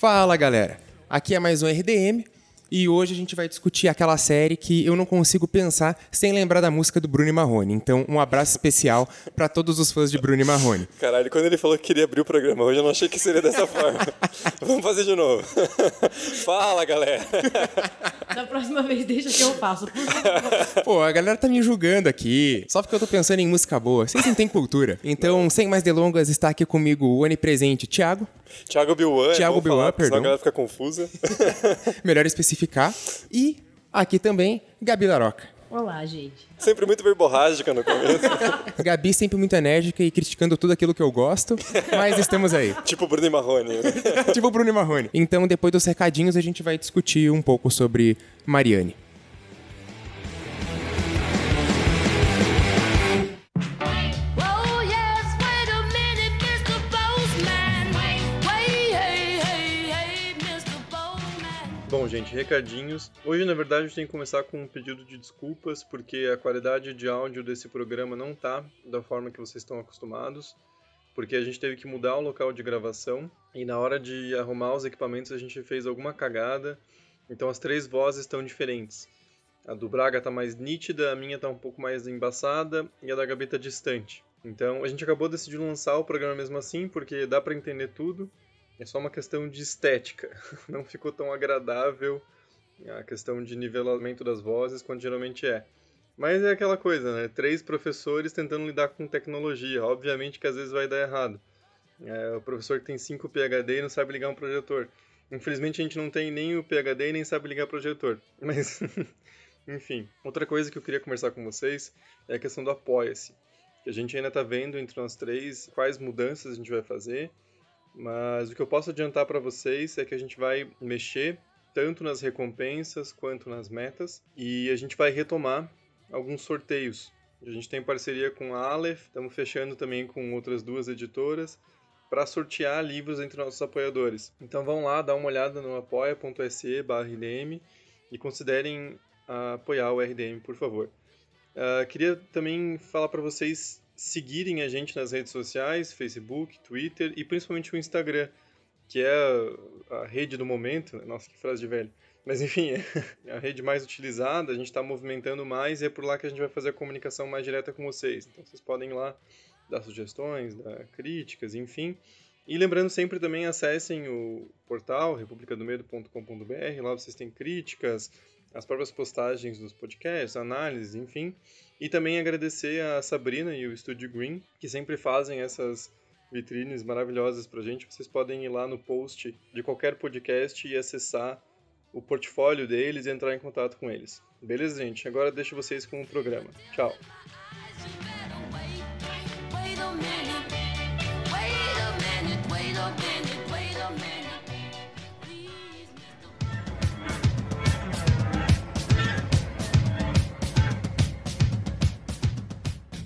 Fala galera, aqui é mais um RDM e hoje a gente vai discutir aquela série que eu não consigo pensar sem lembrar da música do Bruno e Marrone. Então, um abraço especial para todos os fãs de Bruno e Marrone. Caralho, quando ele falou que queria abrir o programa hoje, eu não achei que seria dessa forma. Vamos fazer de novo. Fala, galera. Da próxima vez, deixa que eu faço. por favor. Pô, a galera tá me julgando aqui, só porque eu tô pensando em música boa. Vocês não têm cultura. Então, sem mais delongas, está aqui comigo o onipresente Thiago, Thiago Bilwan. Thiago vamos Bilwan, falar, perdão. Senão a galera fica confusa. melhor especificar, e aqui também Gabi Laroca. Olá, gente. Sempre muito verborrágica no começo. Gabi sempre muito enérgica e criticando tudo aquilo que eu gosto, mas estamos aí. tipo Bruno e Marrone. tipo o Bruno e Marrone. Então, depois dos recadinhos, a gente vai discutir um pouco sobre Mariane. Gente, recadinhos. Hoje, na verdade, gente tem que começar com um pedido de desculpas, porque a qualidade de áudio desse programa não tá da forma que vocês estão acostumados, porque a gente teve que mudar o local de gravação e na hora de arrumar os equipamentos a gente fez alguma cagada, então as três vozes estão diferentes. A do Braga tá mais nítida, a minha tá um pouco mais embaçada e a da Gabi tá distante. Então a gente acabou decidindo lançar o programa mesmo assim, porque dá pra entender tudo. É só uma questão de estética. Não ficou tão agradável a questão de nivelamento das vozes quanto geralmente é. Mas é aquela coisa, né? Três professores tentando lidar com tecnologia. Obviamente que às vezes vai dar errado. É, o professor que tem 5 PhD e não sabe ligar um projetor. Infelizmente a gente não tem nem o PhD e nem sabe ligar projetor. Mas, enfim. Outra coisa que eu queria conversar com vocês é a questão do Apoia-se. A gente ainda está vendo entre nós três quais mudanças a gente vai fazer. Mas o que eu posso adiantar para vocês é que a gente vai mexer tanto nas recompensas quanto nas metas e a gente vai retomar alguns sorteios. A gente tem parceria com a Aleph, estamos fechando também com outras duas editoras para sortear livros entre nossos apoiadores. Então vão lá, dá uma olhada no apoia.se rdm e considerem apoiar o RDM, por favor. Ah, queria também falar para vocês seguirem a gente nas redes sociais, Facebook, Twitter e principalmente o Instagram, que é a rede do momento. né? Nossa, que frase de velho. Mas enfim, é a rede mais utilizada, a gente está movimentando mais e é por lá que a gente vai fazer a comunicação mais direta com vocês. Então vocês podem ir lá dar sugestões, dar críticas, enfim. E lembrando sempre também, acessem o portal republicadomedo.com.br, lá vocês têm críticas, as próprias postagens dos podcasts, análises, enfim. E também agradecer a Sabrina e o Estúdio Green, que sempre fazem essas vitrines maravilhosas pra gente. Vocês podem ir lá no post de qualquer podcast e acessar o portfólio deles e entrar em contato com eles. Beleza, gente? Agora deixo vocês com o programa. Tchau!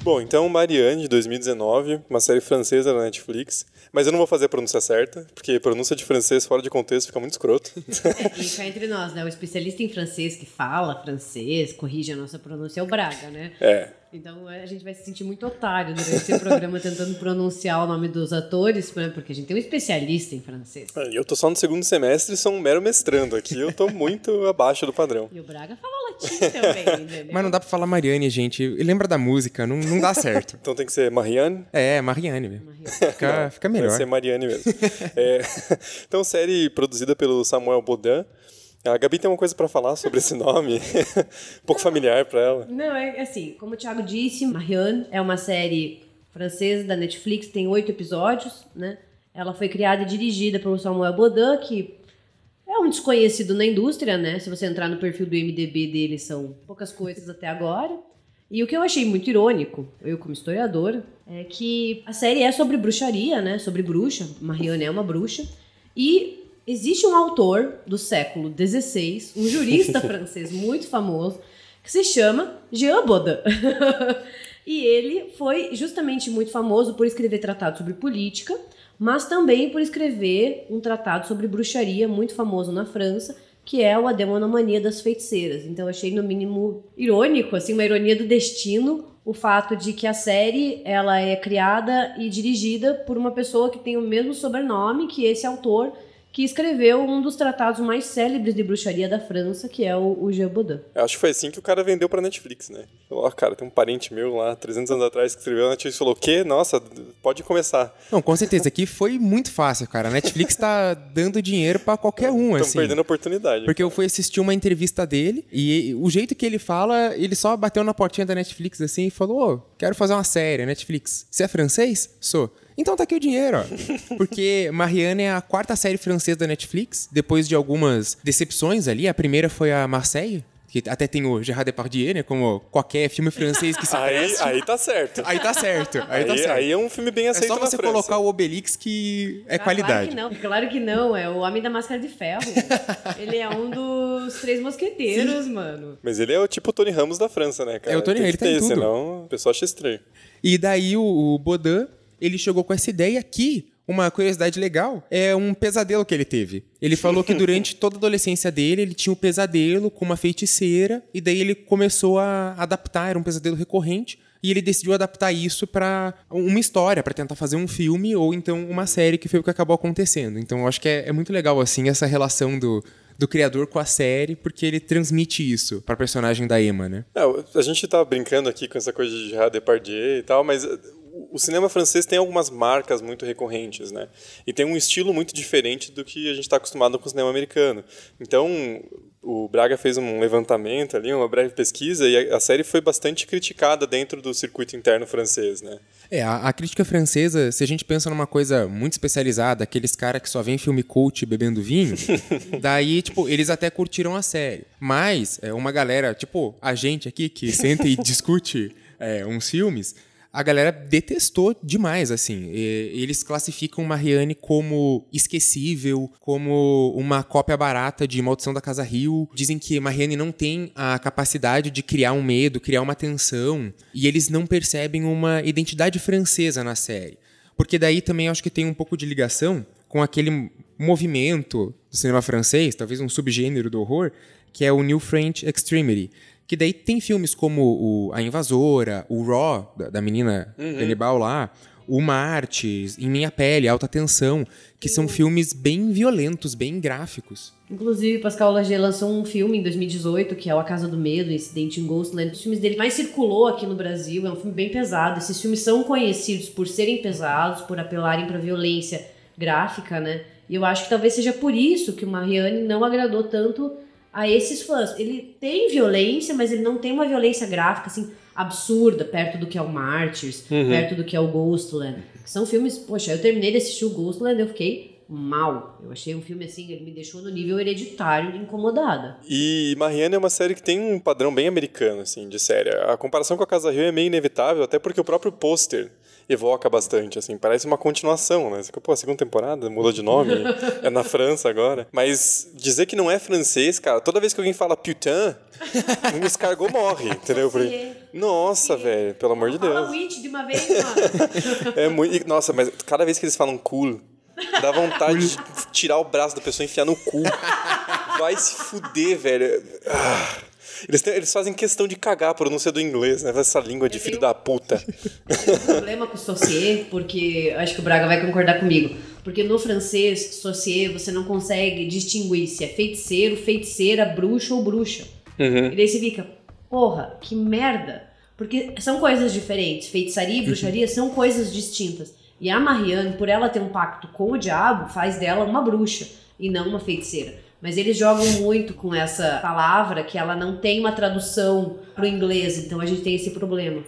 Bom, então Marianne, de 2019, uma série francesa na Netflix. Mas eu não vou fazer a pronúncia certa, porque pronúncia de francês fora de contexto fica muito escroto. E cá entre nós, né? O especialista em francês que fala francês, corrige a nossa pronúncia é o Braga, né? é. Então a gente vai se sentir muito otário durante esse programa tentando pronunciar o nome dos atores, né? porque a gente tem um especialista em francês. E eu tô só no segundo semestre e sou um mero mestrando aqui. Eu tô muito abaixo do padrão. E o Braga fala latim também? Mas não dá pra falar Mariane, gente. E Lembra da música, não, não dá certo. Então tem que ser Marianne. É, Mariane, velho. Fica, fica Vai melhor. ser Marianne mesmo. É, então, série produzida pelo Samuel Baudin. A Gabi tem uma coisa pra falar sobre esse nome. um pouco familiar pra ela. Não, é assim, como o Thiago disse, Marianne é uma série francesa da Netflix, tem oito episódios, né? Ela foi criada e dirigida pelo Samuel Baudin, que é um desconhecido na indústria, né? Se você entrar no perfil do MDB dele, são poucas coisas até agora. E o que eu achei muito irônico, eu como historiadora, é que a série é sobre bruxaria, né? Sobre bruxa. Marianne é uma bruxa. E existe um autor do século XVI, um jurista francês muito famoso, que se chama Jean Baudin. e ele foi justamente muito famoso por escrever tratados sobre política, mas também por escrever um tratado sobre bruxaria muito famoso na França, que é o A Demonomania das Feiticeiras. Então achei no mínimo irônico, assim, uma ironia do destino, o fato de que a série ela é criada e dirigida por uma pessoa que tem o mesmo sobrenome que esse autor, que escreveu um dos tratados mais célebres de bruxaria da França, que é o, o Jean Baudin. Eu acho que foi assim que o cara vendeu pra Netflix, né? Falou, ó, cara, tem um parente meu lá, 300 anos atrás, que escreveu, a Netflix falou, o quê? Nossa, pode começar. Não, com certeza. Aqui foi muito fácil, cara. A Netflix tá dando dinheiro pra qualquer um, Estão assim. perdendo a oportunidade. Porque eu fui assistir uma entrevista dele e o jeito que ele fala, ele só bateu na portinha da Netflix assim e falou: Ô, quero fazer uma série, Netflix. Você é francês? Sou. Então tá aqui o dinheiro, ó. Porque Marianne é a quarta série francesa da Netflix, depois de algumas decepções ali. A primeira foi a Marseille, que até tem o Gerard Depardieu, né? Como qualquer filme francês que se Aí, preste. aí tá certo. Aí tá certo. Aí, Aí, tá certo. aí é um filme bem é aceito só na você colocar o Obelix que é Ah, qualidade. Claro que não, claro que não. É o Homem da Máscara de Ferro. ele é um dos três mosqueteiros, mano. Mas ele é o tipo Tony Ramos da França, né, cara? É o Tony, Tem ele que tá ter, tudo. Senão o pessoal acha estranho. E daí o, o Baudin, ele chegou com essa ideia que, uma curiosidade legal, é um pesadelo que ele teve. Ele falou que durante toda a adolescência dele, ele tinha um pesadelo com uma feiticeira, e daí ele começou a adaptar, era um pesadelo recorrente, e ele decidiu adaptar isso pra uma história, pra tentar fazer um filme ou então uma série, que foi o que acabou acontecendo. Então eu acho que é, é muito legal, assim, essa relação do, do criador com a série, porque ele transmite isso pra personagem da Emma, né? É, a gente tá brincando aqui com essa coisa de Gerard Depardieu e tal, mas o cinema francês tem algumas marcas muito recorrentes, né? E tem um estilo muito diferente do que a gente está acostumado com o cinema americano. Então, o Braga fez um levantamento ali, uma breve pesquisa, e a, série foi bastante criticada dentro do circuito interno francês, né? É, a, a crítica francesa, se a gente pensa numa coisa muito especializada, aqueles caras que só vêem filme cult bebendo vinho, daí, tipo, eles até curtiram a série. Mas, é, uma galera, tipo, a gente aqui que senta e discute é, uns filmes, a galera detestou demais, assim. E- eles classificam Marianne como esquecível, como uma cópia barata de Maldição da Casa Rio. Dizem que Marianne não tem a capacidade de criar um medo, criar uma tensão. E eles não percebem uma identidade francesa na série. Porque daí também acho que tem um pouco de ligação com aquele movimento do cinema francês, talvez um subgênero do horror, que é o New French Extremity. Que daí tem filmes como o A Invasora, o Raw, da, da menina canibal lá, o Martes, Em Minha Pele, Alta Tensão, que são filmes bem violentos, bem gráficos. Inclusive, Pascal Lager lançou um filme em 2018, que é o A Casa do Medo, Incidente em Ghostland. Os filmes dele mais circulou aqui no Brasil, é um filme bem pesado. Esses filmes são conhecidos por serem pesados, por apelarem para violência gráfica, né? E eu acho que talvez seja por isso que o Marianne não agradou tanto a esses fãs. Ele tem violência, mas ele não tem uma violência gráfica, assim, absurda, perto do que é o Martyrs, perto do que é o Ghostland. Que são filmes, poxa, eu terminei de assistir o Ghostland e eu fiquei mal. Eu achei um filme assim, ele me deixou no nível hereditário de incomodada. E Marianne é uma série que tem um padrão bem americano, assim, de série. A comparação com a Casa Rio é meio inevitável, até porque o próprio pôster evoca bastante, assim, parece uma continuação, né? Você Pô, a segunda temporada mudou de nome, é na França agora. Mas dizer que não é francês, cara, toda vez que alguém fala putain, um escargot morre, entendeu? Porque- Nossa, velho, pelo amor de Fala Deus. Witch de uma vez, mano. É muito. Nossa, mas cada vez que eles falam cool, dá vontade de tirar o braço da pessoa e enfiar no cu. Vai se fuder, velho. Ah. Eles, têm- eles fazem questão de cagar a pronúncia do inglês, né? Essa língua de filho da puta. problema com Saucier, porque acho que o Braga vai concordar comigo. Porque no francês, Saucier, você não consegue distinguir se é feiticeiro, feiticeira, bruxo ou bruxa. E daí você fica, porra, que merda. Porque são coisas diferentes. Feitiçaria e bruxaria são coisas distintas. E a Marianne, por ela ter um pacto com o diabo, faz dela uma bruxa e não uma feiticeira. Mas eles jogam muito com essa palavra que ela não tem uma tradução pro inglês, então a gente tem esse problema.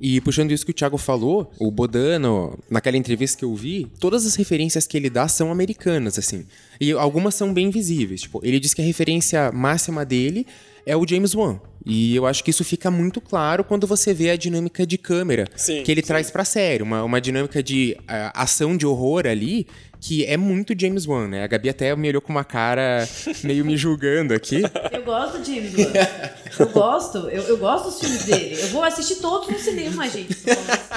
E puxando isso que o Thiago falou, o Bodano, naquela entrevista que eu vi, todas as referências que ele dá são americanas, assim. E algumas são bem visíveis. Tipo, ele diz que a referência máxima dele é o James Wan. E eu acho que isso fica muito claro quando você vê a dinâmica de câmera Sim, que ele sim. traz pra série. Uma, uma dinâmica de ah, ação de horror ali que é muito James Wan, né? A Gabi até me olhou com uma cara meio me julgando aqui. Eu gosto de James Wan. Eu gosto, eu, eu gosto dos filmes dele. Eu vou assistir todos no cinema, gente.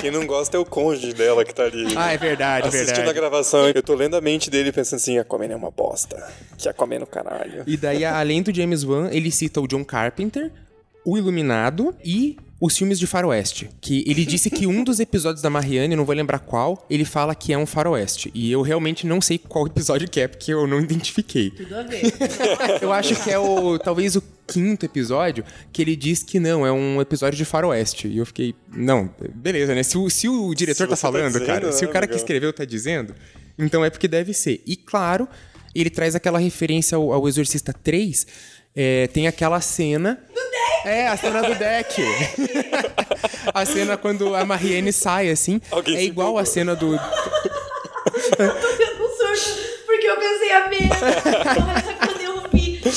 Quem não gosta é o cônjuge dela que tá ali. Ah, é verdade, é Assistindo a verdade. gravação, eu tô lendo a mente dele pensando assim: Aquaman é uma bosta. Que Aquaman no caralho. E daí, além do James Wan, ele cita o John Carpenter, O Iluminado e os filmes de faroeste. Que ele disse que um dos episódios da Marianne, não vou lembrar qual, ele fala que é um faroeste. E eu realmente não sei qual episódio que é, porque eu não identifiquei. Tudo a ver. Eu acho que é o. talvez o quinto episódio, que ele diz que não, é um episódio de faroeste. E eu fiquei. Não, beleza, né? Se o, se o diretor Se tá tá falando, dizendo, cara, se o cara que escreveu tá dizendo, então é porque deve ser. E claro, ele traz aquela referência ao, ao Exorcista 3. é, tem aquela cena. É, a cena do deck. a cena quando a Marianne sai, assim. Alguém é igual a cena do. tô tendo um surto, porque eu pensei a mesma.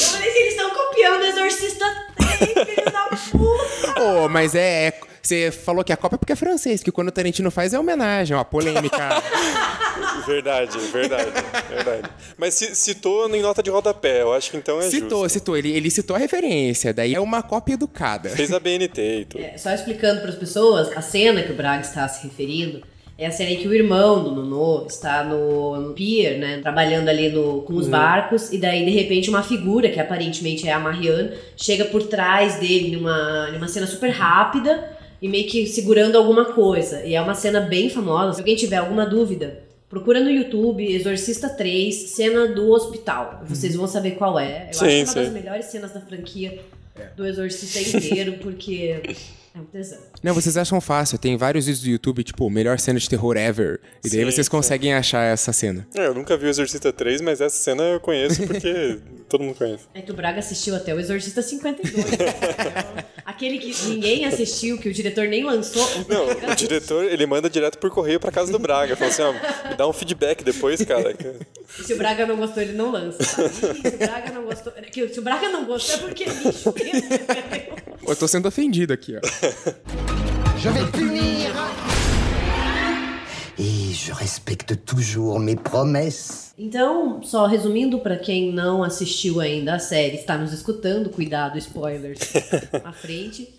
falei assim, eles estão copiando o Exorcista 3, filho da puta. Pô, mas é. é- Você falou que a Copa é porque é francês, que quando o Tarantino faz é homenagem, ó, polêmica. Verdade, verdade, verdade. Mas ci- citou em nota de rodapé, eu acho que então é citou, justo. citou. Ele, ele citou a referência, daí é uma cópia educada. Fez a BNT e tudo. É, só explicando para as pessoas, a cena que o Braga está se referindo é a cena em que o irmão do Nonô está no, no pier, né, trabalhando ali no, com os Uhum. barcos, e daí de repente uma figura, que aparentemente é a Marianne, chega por trás dele numa, numa cena super rápida e meio que segurando alguma coisa. E é uma cena bem famosa. Se alguém tiver alguma dúvida, procura no YouTube Exorcista 3, cena do hospital. Vocês vão saber qual é. Eu Sim, acho que é uma das melhores cenas da franquia do Exorcista inteiro, porque é um tesão. Não, vocês acham fácil. Tem vários vídeos do YouTube, tipo, melhor cena de terror ever. E daí Sim, vocês sim. conseguem achar essa cena. É, eu nunca vi o Exorcista 3, mas essa cena eu conheço porque todo mundo conhece. É que o Braga assistiu até o Exorcista 52. Aquele que ninguém assistiu, que o diretor nem lançou. Não, o diretor, ele manda direto por correio pra casa do Braga. Fala assim, ó, me dá um feedback depois, cara. E se o Braga não gostou, ele não lança. Tá? E se o Braga não gostou. que Se o Braga não gostou, é porque é lixo mesmo. Eu tô sendo ofendido aqui, ó. Je vais punir. Et je respecte toujours mes promesses. Então, só resumindo para quem não assistiu ainda a série, está nos escutando, cuidado, spoilers à frente.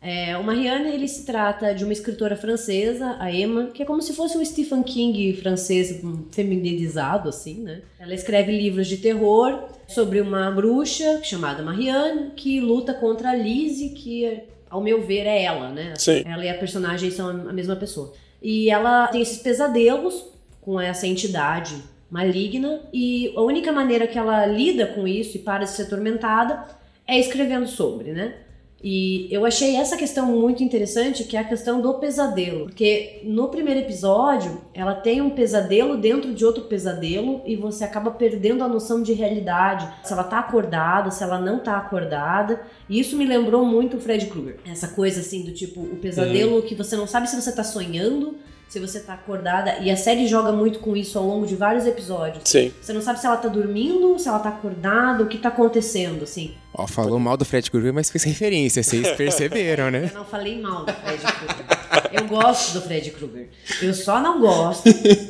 É, o Marianne, ele se trata de uma escritora francesa, a Emma, que é como se fosse um Stephen King francês hum, feminilizado, assim, né? Ela escreve livros de terror sobre uma bruxa chamada Marianne, que luta contra a Lizzie, que, ao meu ver, é ela, né? Sim. Ela e a personagem são a mesma pessoa. E ela tem esses pesadelos com essa entidade maligna e a única maneira que ela lida com isso e para de ser atormentada é escrevendo sobre, né? E eu achei essa questão muito interessante, que é a questão do pesadelo. Porque no primeiro episódio, ela tem um pesadelo dentro de outro pesadelo e você acaba perdendo a noção de realidade. Se ela tá acordada, se ela não tá acordada. E isso me lembrou muito o Fred Krueger. Essa coisa assim do tipo, o pesadelo que você não sabe se você tá sonhando, se você tá acordada. E a série joga muito com isso ao longo de vários episódios. Sim. Você não sabe se ela tá dormindo, se ela tá acordada, o que tá acontecendo, assim. Ó, falou mal do Fred Krueger, mas fez referência, vocês perceberam, né? Eu não falei mal do Fred Krueger. Eu gosto do Fred Krueger. Eu só não gosto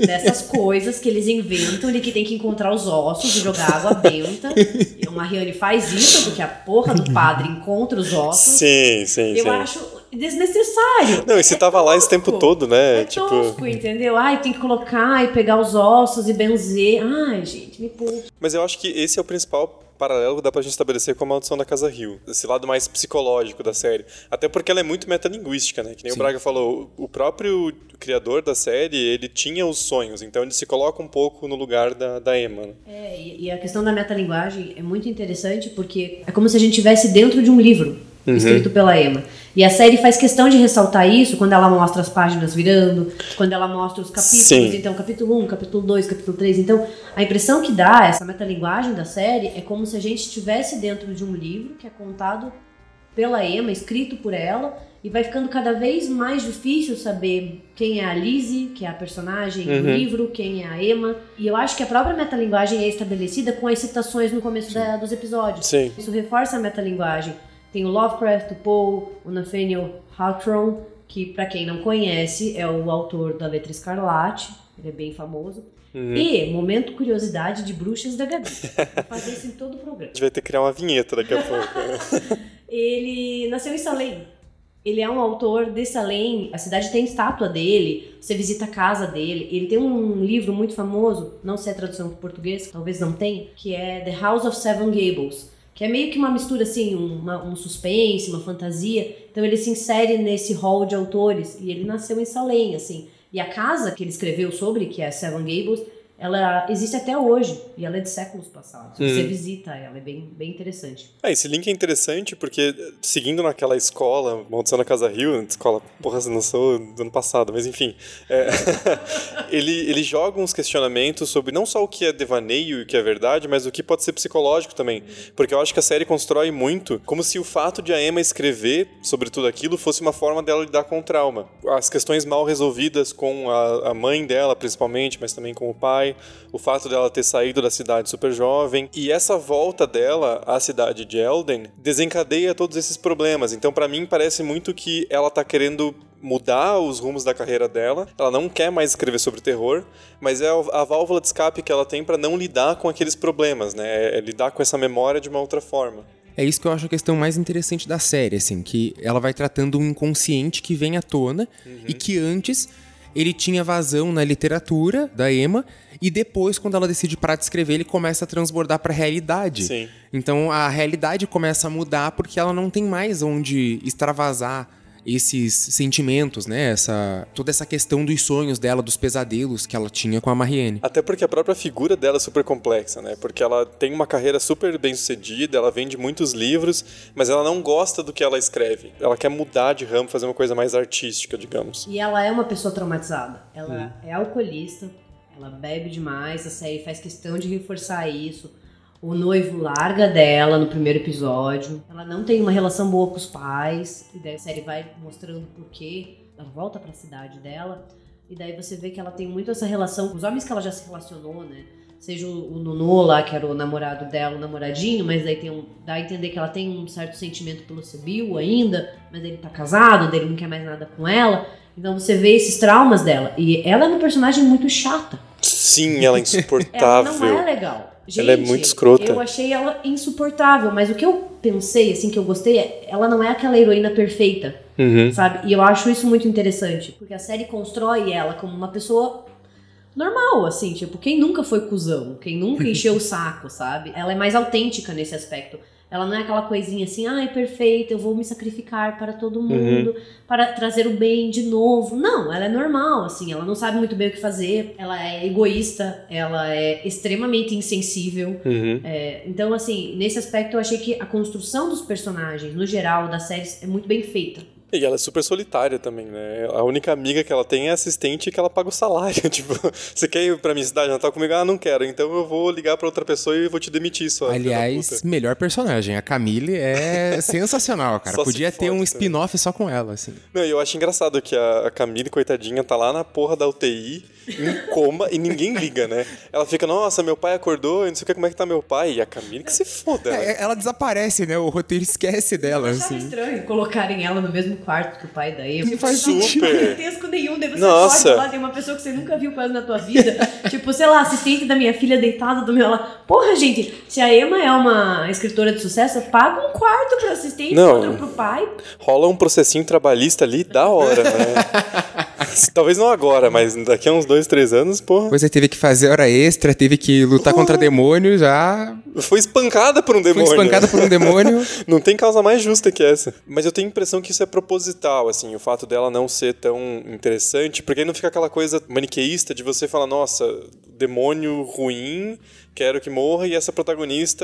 dessas coisas que eles inventam de que tem que encontrar os ossos e jogar água benta. E o Mariane faz isso, porque a porra do padre encontra os ossos. Sim, sim, Eu sim. acho desnecessário. Não, e você É tava lá esse tempo tosco. todo, né? É tipo, tosco, entendeu? Ai, tem que colocar e pegar os ossos e benzer. Ai, gente, me poupa. Mas eu acho que esse é o principal paralelo que dá pra gente estabelecer com a Maldição da Casa Rio. Esse lado mais psicológico da série. Até porque ela é muito metalinguística, né? Que nem o Braga falou, o próprio criador da série, ele tinha os sonhos, então ele se coloca um pouco no lugar da, da Emma. né? É, e, e a questão da metalinguagem é muito interessante porque é como se a gente estivesse dentro de um livro escrito pela Emma. E a série faz questão de ressaltar isso quando ela mostra as páginas virando, quando ela mostra os capítulos, Sim. então capítulo 1, capítulo 2, capítulo 3. Então, a impressão que dá essa metalinguagem da série é como se a gente estivesse dentro de um livro que é contado pela Emma, escrito por ela, e vai ficando cada vez mais difícil saber quem é a Lizzie, que é a personagem do livro, quem é a Emma. E eu acho que a própria metalinguagem é estabelecida com as citações no começo da- dos episódios. Sim. Isso reforça a metalinguagem. Tem o Lovecraft, o Poe, o Nathaniel Hawthorne, que pra quem não conhece é o autor da Letra Escarlate, ele é bem famoso. E, momento curiosidade de Bruxas da Gabi. Fazer isso em todo o programa. A gente vai ter que criar uma vinheta daqui a pouco. Ele nasceu em Salem. Ele é um autor de Salem. A cidade tem estátua dele. Você visita a casa dele. Ele tem um livro muito famoso, não sei a tradução para português, talvez não tenha, que é The House of Seven Gables, que é meio que uma mistura assim, uma- um suspense, uma fantasia. Então ele se insere nesse hall de autores e ele nasceu em Salem, assim. E a casa que ele escreveu sobre, que é Seven Gables, ela existe até hoje e ela é de séculos passados. Você visita ela, é bem, bem interessante. Ah, esse link é interessante porque, seguindo naquela escola, Maldição na Casa Rio, escola, porra, não sou do ano passado, mas enfim, é, ele, ele joga uns questionamentos sobre não só o que é devaneio e o que é verdade, mas o que pode ser psicológico também. Porque eu acho que a série constrói muito como se o fato de a Emma escrever sobre tudo aquilo fosse uma forma dela lidar com o trauma. As questões mal resolvidas com a, a mãe dela, principalmente, mas também com o pai, o fato dela ter saído da cidade super jovem. E essa volta dela à cidade de Elden desencadeia todos esses problemas. Então, pra mim, parece muito que ela tá querendo mudar os rumos da carreira dela. Ela não quer mais escrever sobre terror, mas é a válvula de escape que ela tem pra não lidar com aqueles problemas, né? É lidar com essa memória de uma outra forma. É isso que eu acho a questão mais interessante da série, assim, que ela vai tratando um inconsciente que vem à tona e que antes ele tinha vazão na literatura da Emma e depois, quando ela decide parar de escrever, ele começa a transbordar pra realidade. Sim. Então a realidade começa a mudar porque ela não tem mais onde extravasar esses sentimentos, né? Essa, toda essa questão dos sonhos dela, dos pesadelos que ela tinha com a Marianne. Até porque a própria figura dela é super complexa, né? Porque ela tem uma carreira super bem sucedida, ela vende muitos livros, mas ela não gosta do que ela escreve. Ela quer mudar de ramo, fazer uma coisa mais artística, digamos. E ela é uma pessoa traumatizada. Ela é alcoolista, ela bebe demais, a série faz questão de reforçar isso. O noivo larga dela no primeiro episódio. Ela não tem uma relação boa com os pais. E daí a série vai mostrando por quê. Ela volta pra cidade dela. E daí você vê que ela tem muito essa relação com os homens que ela já se relacionou, né? Seja o, o Nuno lá, que era o namorado dela, o namoradinho, mas daí tem um, dá a entender que ela tem um certo sentimento pelo Sibyl ainda, mas ele tá casado, daí ele não quer mais nada com ela. Então você vê esses traumas dela. E ela é uma personagem muito chata. Sim, ela é Ela insuportável. não é legal. Gente, Ela é muito escrota. Eu achei ela insuportável, mas o que eu pensei, assim, que eu gostei, é ela não é aquela heroína perfeita, Uhum. sabe? E eu acho isso muito interessante, porque a série constrói ela como uma pessoa normal, assim, tipo, quem nunca foi cuzão, quem nunca encheu o saco, sabe? Ela é mais autêntica nesse aspecto. Ela não é aquela coisinha assim, ai, perfeita, eu vou me sacrificar para todo mundo, para trazer o bem de novo. Não, ela é normal, assim, ela não sabe muito bem o que fazer, ela é egoísta, ela é extremamente insensível. Uhum. É, então, assim, nesse aspecto eu achei que a construção dos personagens, no geral, das séries, é muito bem feita. E ela é super solitária também, né? A única amiga que ela tem é assistente que ela paga o salário. Tipo, você quer ir pra minha cidade Natal comigo? Ah, não quero. Então eu vou ligar pra outra pessoa e vou te demitir só. Aliás, melhor personagem. A Camille é sensacional, cara. Só Podia ter um também. spin-off só com ela, assim. Não, e eu acho engraçado que a Camille, coitadinha, tá lá na porra da UTI, em coma, e ninguém liga, né? Ela fica, nossa, meu pai acordou, e não sei o que, como é que tá meu pai. E a Camille que se foda. né? É, ela desaparece, né? O roteiro esquece dela, Eu assim. estranho colocarem ela no mesmo quarto que o pai da Eva. Não faz Não sentido. tem parentesco nenhum, daí você Nossa. acorda lá, tem uma pessoa que você nunca viu quase na tua vida. tipo, sei lá, assistente da minha filha deitada do meu lado. Porra, gente, se a Emma é uma escritora de sucesso, paga um quarto pro assistente, Não. outro pro pai. Rola um processinho trabalhista ali da hora, né? Talvez não agora, mas daqui a uns dois, três anos, porra. Pois é, teve que fazer hora extra, teve que lutar contra demônio, já Foi espancada por um foi demônio. espancada por um demônio. Não tem causa mais justa que essa. Mas eu tenho a impressão que isso é proposital, assim, o fato dela não ser tão interessante, porque aí não fica aquela coisa maniqueísta de você falar, nossa, demônio ruim, quero que morra, e essa protagonista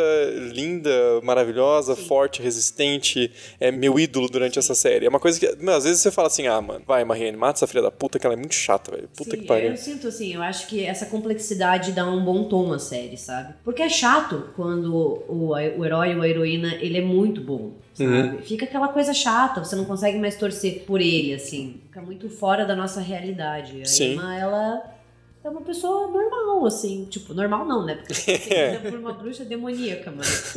linda, maravilhosa, forte, resistente, é meu ídolo durante essa série. É uma coisa que, meu, às vezes você fala assim, ah, mano, vai, Marianne, mata essa filha da puta, que ela é muito chata, velho. Puta Sim, que pariu. Eu sinto assim, eu acho que essa complexidade dá um bom tom à série, sabe? Porque é chato quando o, o herói ou a heroína, ele é muito bom, sabe? Uhum. Fica aquela coisa chata, você não consegue mais torcer por ele, assim. Fica muito fora da nossa realidade. A Sim. Emma, ela é uma pessoa normal, assim. Tipo, normal não, né? Porque ela é por uma bruxa demoníaca, mas...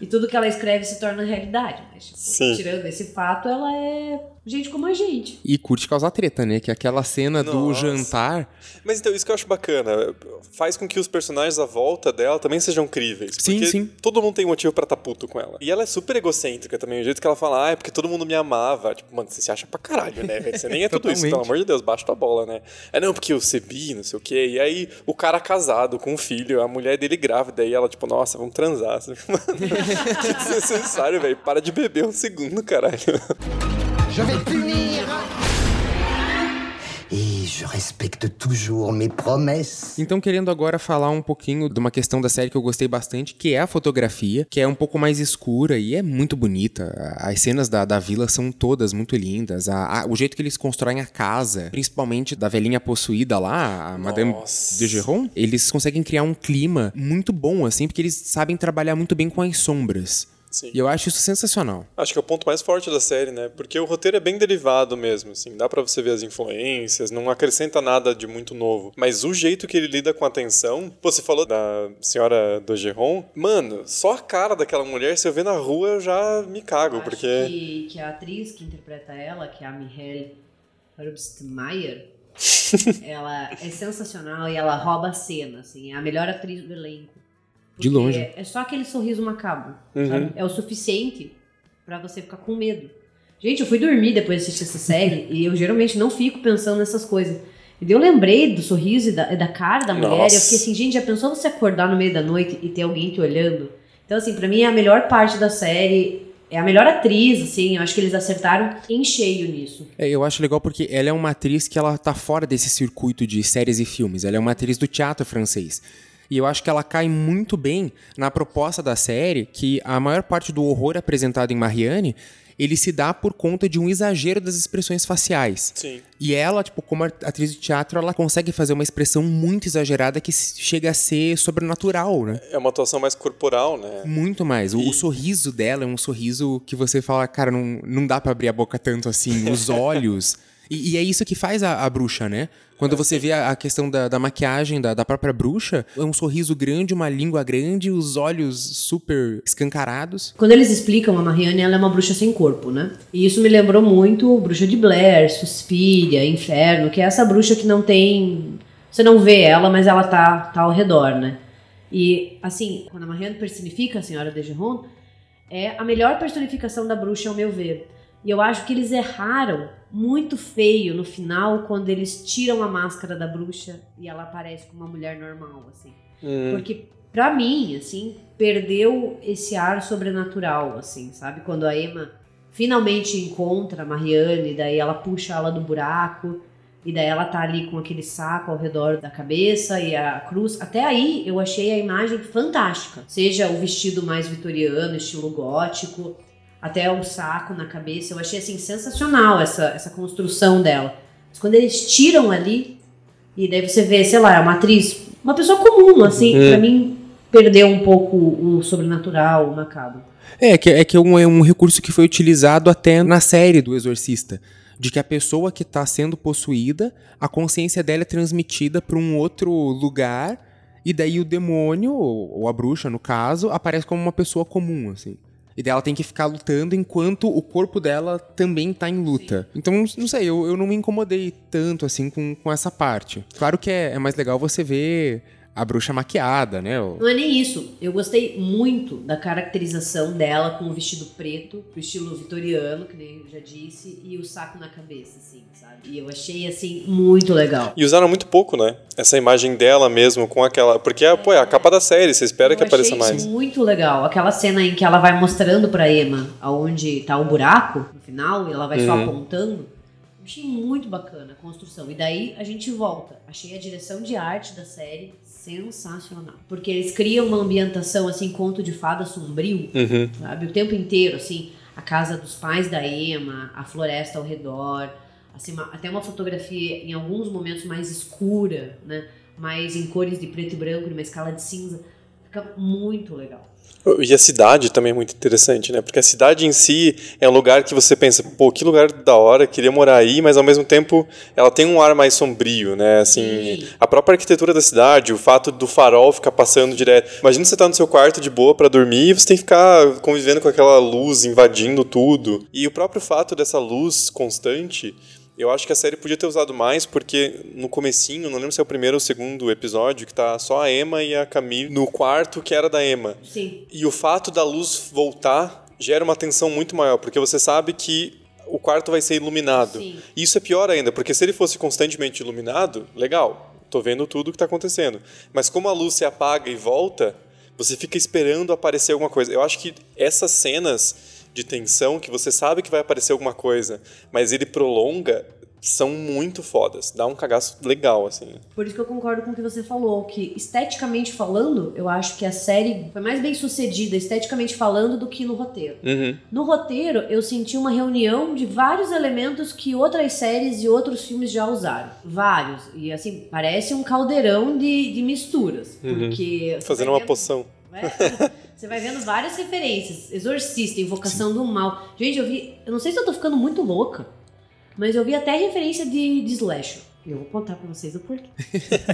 E tudo que ela escreve se torna realidade. Mas, tipo, tirando esse fato, ela é gente como a gente. E curte causar treta, né? Que é aquela cena do Nossa. jantar. Mas então, isso que eu acho bacana. Faz com que os personagens à volta dela também sejam críveis. Sim, porque sim. todo mundo tem motivo pra estar puto com ela. E ela é super egocêntrica também. O jeito que ela fala, ah, é porque todo mundo me amava. Tipo, mano, você se acha pra caralho, né? Você nem é tudo isso, pelo amor de Deus, baixa tua bola, né? É não, porque eu cebi, não sei o quê. E aí, o cara casado com um filho, a mulher dele grávida, e ela, tipo, nossa, vamos transar. Mano, que desnecessário, velho. Para de beber um segundo, caralho. Je vais te punir Et je respecte toujours mes promesses. Então, querendo agora falar um pouquinho de uma questão da série que eu gostei bastante, que é a fotografia, que é um pouco mais escura e é muito bonita. As cenas da, da vila são todas muito lindas. A- a- o jeito que eles constroem a casa, principalmente da velhinha possuída lá, a Madame Nossa. de Geron, eles conseguem criar um clima muito bom, assim, porque eles sabem trabalhar muito bem com as sombras. Sim. E eu acho isso sensacional. Acho que é o ponto mais forte da série, né? Porque o roteiro é bem derivado mesmo, assim. Dá pra você ver as influências, não acrescenta nada de muito novo. Mas o jeito que ele lida com a tensão... Pô, você falou da senhora do Geron. Mano, só a cara daquela mulher, se eu ver na rua, eu já me cago, Acho porque... que, que a atriz que interpreta ela, que é a Michelle Herbstmeyer, ela é sensacional e ela rouba a cena, assim, é a melhor atriz do elenco. De longe. É só aquele sorriso macabro, Uhum. É o suficiente pra você ficar com medo. Gente, eu fui dormir depois de assistir essa série e eu geralmente não fico pensando nessas coisas. E daí eu lembrei do sorriso e da, da cara da mulher Nossa. e eu fiquei assim, gente, já pensou você acordar no meio da noite e ter alguém te olhando? Então, assim, pra mim a melhor parte da série é a melhor atriz, assim, eu acho que eles acertaram em cheio nisso. É, eu acho legal porque ela é uma atriz que ela tá fora desse circuito de séries e filmes. Ela é uma atriz do teatro francês. E eu acho que ela cai muito bem na proposta da série, que a maior parte do horror apresentado em Marianne, ele se dá por conta de um exagero das expressões faciais. Sim. E ela, tipo, como atriz de teatro, ela consegue fazer uma expressão muito exagerada que chega a ser sobrenatural, né? É uma atuação mais corporal, né? Muito mais. O, o sorriso dela é um sorriso que você fala, cara, não, não dá pra abrir a boca tanto assim. Os olhos. E, e é isso que faz a, a bruxa, né? Quando você vê a, a questão da, da maquiagem da, da própria bruxa, é um sorriso grande, uma língua grande, os olhos super escancarados. Quando eles explicam a Marianne, ela é uma bruxa sem corpo, né? E isso me lembrou muito Bruxa de Blair, Suspiria, Inferno, que é essa bruxa que não tem. Você não vê ela, mas ela tá, tá ao redor, né? E, assim, quando a Marianne personifica a Senhora de Geron, é a melhor personificação da bruxa, ao meu ver. E eu acho que eles erraram muito feio no final, quando eles tiram a máscara da bruxa e ela aparece como uma mulher normal, assim. Hum. Porque, pra mim, assim, perdeu esse ar sobrenatural, assim, sabe? Quando a Emma finalmente encontra a Marianne, daí ela puxa ela do buraco, e daí ela tá ali com aquele saco ao redor da cabeça e a cruz. Até aí eu achei a imagem fantástica. Seja o vestido mais vitoriano, estilo gótico, até o saco na cabeça. Eu achei assim sensacional essa, essa construção dela. Mas quando eles tiram ali, e daí você vê, sei lá, é uma atriz, uma pessoa comum, assim, pra mim perdeu um pouco o sobrenatural, o macabro. É, que, é que é um, é um recurso que foi utilizado até na série do Exorcista. De que a pessoa que está sendo possuída, a consciência dela é transmitida para um outro lugar, e daí o demônio, ou ou a bruxa no caso, aparece como uma pessoa comum, assim. E daí ela tem que ficar lutando enquanto o corpo dela também tá em luta. Então, não sei, eu, eu não me incomodei tanto assim com, com essa parte. Claro que é, é mais legal você ver a bruxa maquiada, né? o- Não é nem isso. Eu gostei muito da caracterização dela com o vestido preto, o estilo vitoriano, que nem eu já disse, e o saco na cabeça, assim, sabe? E eu achei, assim, muito legal. E usaram muito pouco, né? Essa imagem dela mesmo, com aquela. Porque é, pô, é a capa da série, você espera eu que apareça achei mais. isso muito legal. Aquela cena em que ela vai mostrando pra Emma aonde tá o buraco, no final, e ela vai só Uhum. apontando. Eu achei muito bacana a construção. E daí a gente volta. Achei a direção de arte da série sensacional. Porque eles criam uma ambientação, assim, conto de fada sombrio, Uhum. sabe? O tempo inteiro, assim, a casa dos pais da Emma, a floresta ao redor, assim, uma- até uma fotografia em alguns momentos mais escura, né? Mais em cores de preto e branco, numa escala de cinza. Fica muito legal. E a cidade também é muito interessante, né? Porque a cidade em si é um lugar que você pensa, pô, que lugar da hora, queria morar aí, mas ao mesmo tempo ela tem um ar mais sombrio, né? Assim, Sim. a própria arquitetura da cidade, o fato do farol ficar passando direto. Imagina você tá no seu quarto de boa pra dormir e você tem que ficar convivendo com aquela luz invadindo tudo. E o próprio fato dessa luz constante eu acho que a série podia ter usado mais, porque no comecinho, não lembro se é o primeiro ou o segundo episódio, que tá só a Emma e a Camille no quarto que era da Emma. Sim. E o fato da luz voltar gera uma tensão muito maior, porque você sabe que o quarto vai ser iluminado. Sim. E isso é pior ainda, porque se ele fosse constantemente iluminado, legal, tô vendo tudo que tá acontecendo. Mas como a luz se apaga e volta, você fica esperando aparecer alguma coisa. Eu acho que essas cenas de tensão, que você sabe que vai aparecer alguma coisa, mas ele prolonga, são muito fodas. Dá um cagaço legal, assim. Por isso que eu concordo com o que você falou, que esteticamente falando, eu acho que a série foi mais bem sucedida esteticamente falando do que no roteiro. Uhum. No roteiro, eu senti uma reunião de vários elementos que outras séries e outros filmes já usaram. Vários. E assim, parece um caldeirão de, de misturas. Porque. você Fazendo uma poção. É, Você vai vendo várias referências. Exorcista, Invocação do Mal. Gente, eu vi. Eu não sei se eu tô ficando muito louca, mas eu vi até referência de, de slasher. E eu vou contar pra vocês o porquê.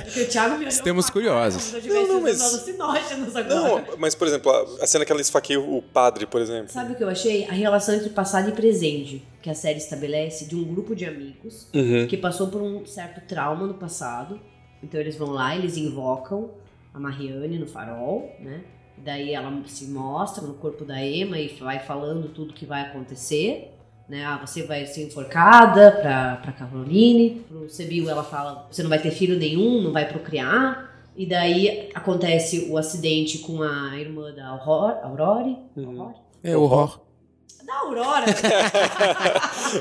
Porque o Thiago me olhou Estamos pra curiosos. cara, Não, não, mas- usando alucinógenos agora. Não, mas, por exemplo, a- a cena que ela esfaqueia o padre, por exemplo. Sabe o que eu achei? A relação entre passado e presente que a série estabelece de um grupo de amigos Uhum. que passou por um certo trauma no passado. Então eles vão lá, eles invocam a Marianne no farol, né? Daí ela se mostra no corpo da Emma e vai falando tudo que vai acontecer. Né? Ah, você vai ser enforcada pra, pra Caroline. Pro Sebil ela fala, você não vai ter filho nenhum, não vai procriar. E daí acontece o acidente com a irmã da Aurora. Aurore? Aurore? É. Da Aurora!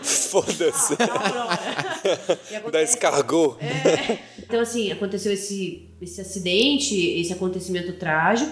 Foda-se. da Aurora. E Da acontece- escargot. Então, assim, aconteceu esse, esse acidente, esse acontecimento trágico.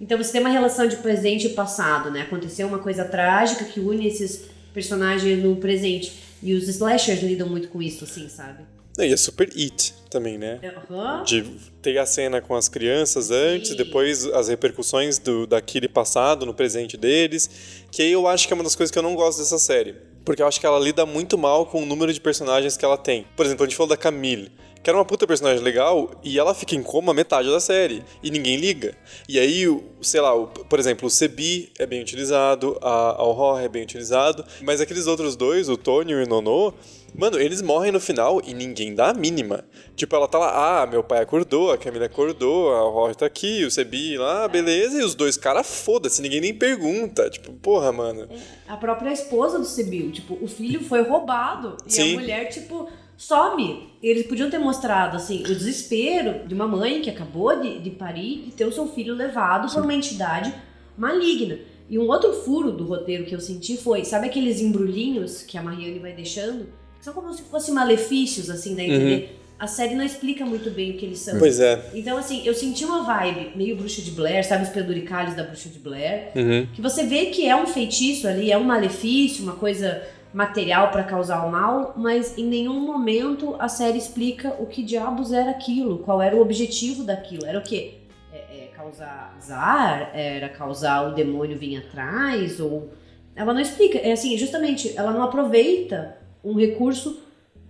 Então, você tem uma relação de presente e passado, né? Aconteceu uma coisa trágica que une esses personagens no presente. E os slashers lidam muito com isso, assim, sabe? E é super it também, né? Aham. De ter a cena com as crianças antes, Sim. depois as repercussões do, daquele passado no presente deles. Que aí eu acho que é uma das coisas que eu não gosto dessa série. Porque eu acho que ela lida muito mal com o número de personagens que ela tem. Por exemplo, a gente falou da Camille, que era uma puta personagem legal, e ela fica em coma metade da série. E ninguém liga. E aí, sei lá, o- por exemplo, o Sebi é bem utilizado, a Aurora é bem utilizado, mas aqueles outros dois, o Tony e o Nono, Mano, eles morrem no final e ninguém dá a mínima. Tipo, ela tá lá, ah, meu pai acordou, a Camila acordou, a Rory tá aqui, o Sebi lá, beleza, e os dois caras, foda-se, ninguém nem pergunta. Tipo, porra, mano. A própria esposa do Sibil, tipo, o filho foi roubado. E Sim. a mulher, tipo, some. Eles podiam ter mostrado, assim, o desespero de uma mãe que acabou de, de parir e ter o seu filho levado por uma entidade maligna. E um outro furo do roteiro que eu senti foi, sabe aqueles embrulhinhos que a Mariane vai deixando? São como se fossem malefícios, assim, da entender. A série não explica muito bem o que eles são. Pois é. Então, assim, eu senti uma vibe meio bruxa de Blair, sabe os penduricalhos da bruxa de Blair? Uhum. Que você vê que é um feitiço ali, é um malefício, uma coisa material pra causar o mal, mas em nenhum momento a série explica o que diabos era aquilo, qual era o objetivo daquilo. Era o quê? É, é causar azar? Era causar o demônio vir atrás? Ou. Ela não explica. É assim, justamente, ela não aproveita um recurso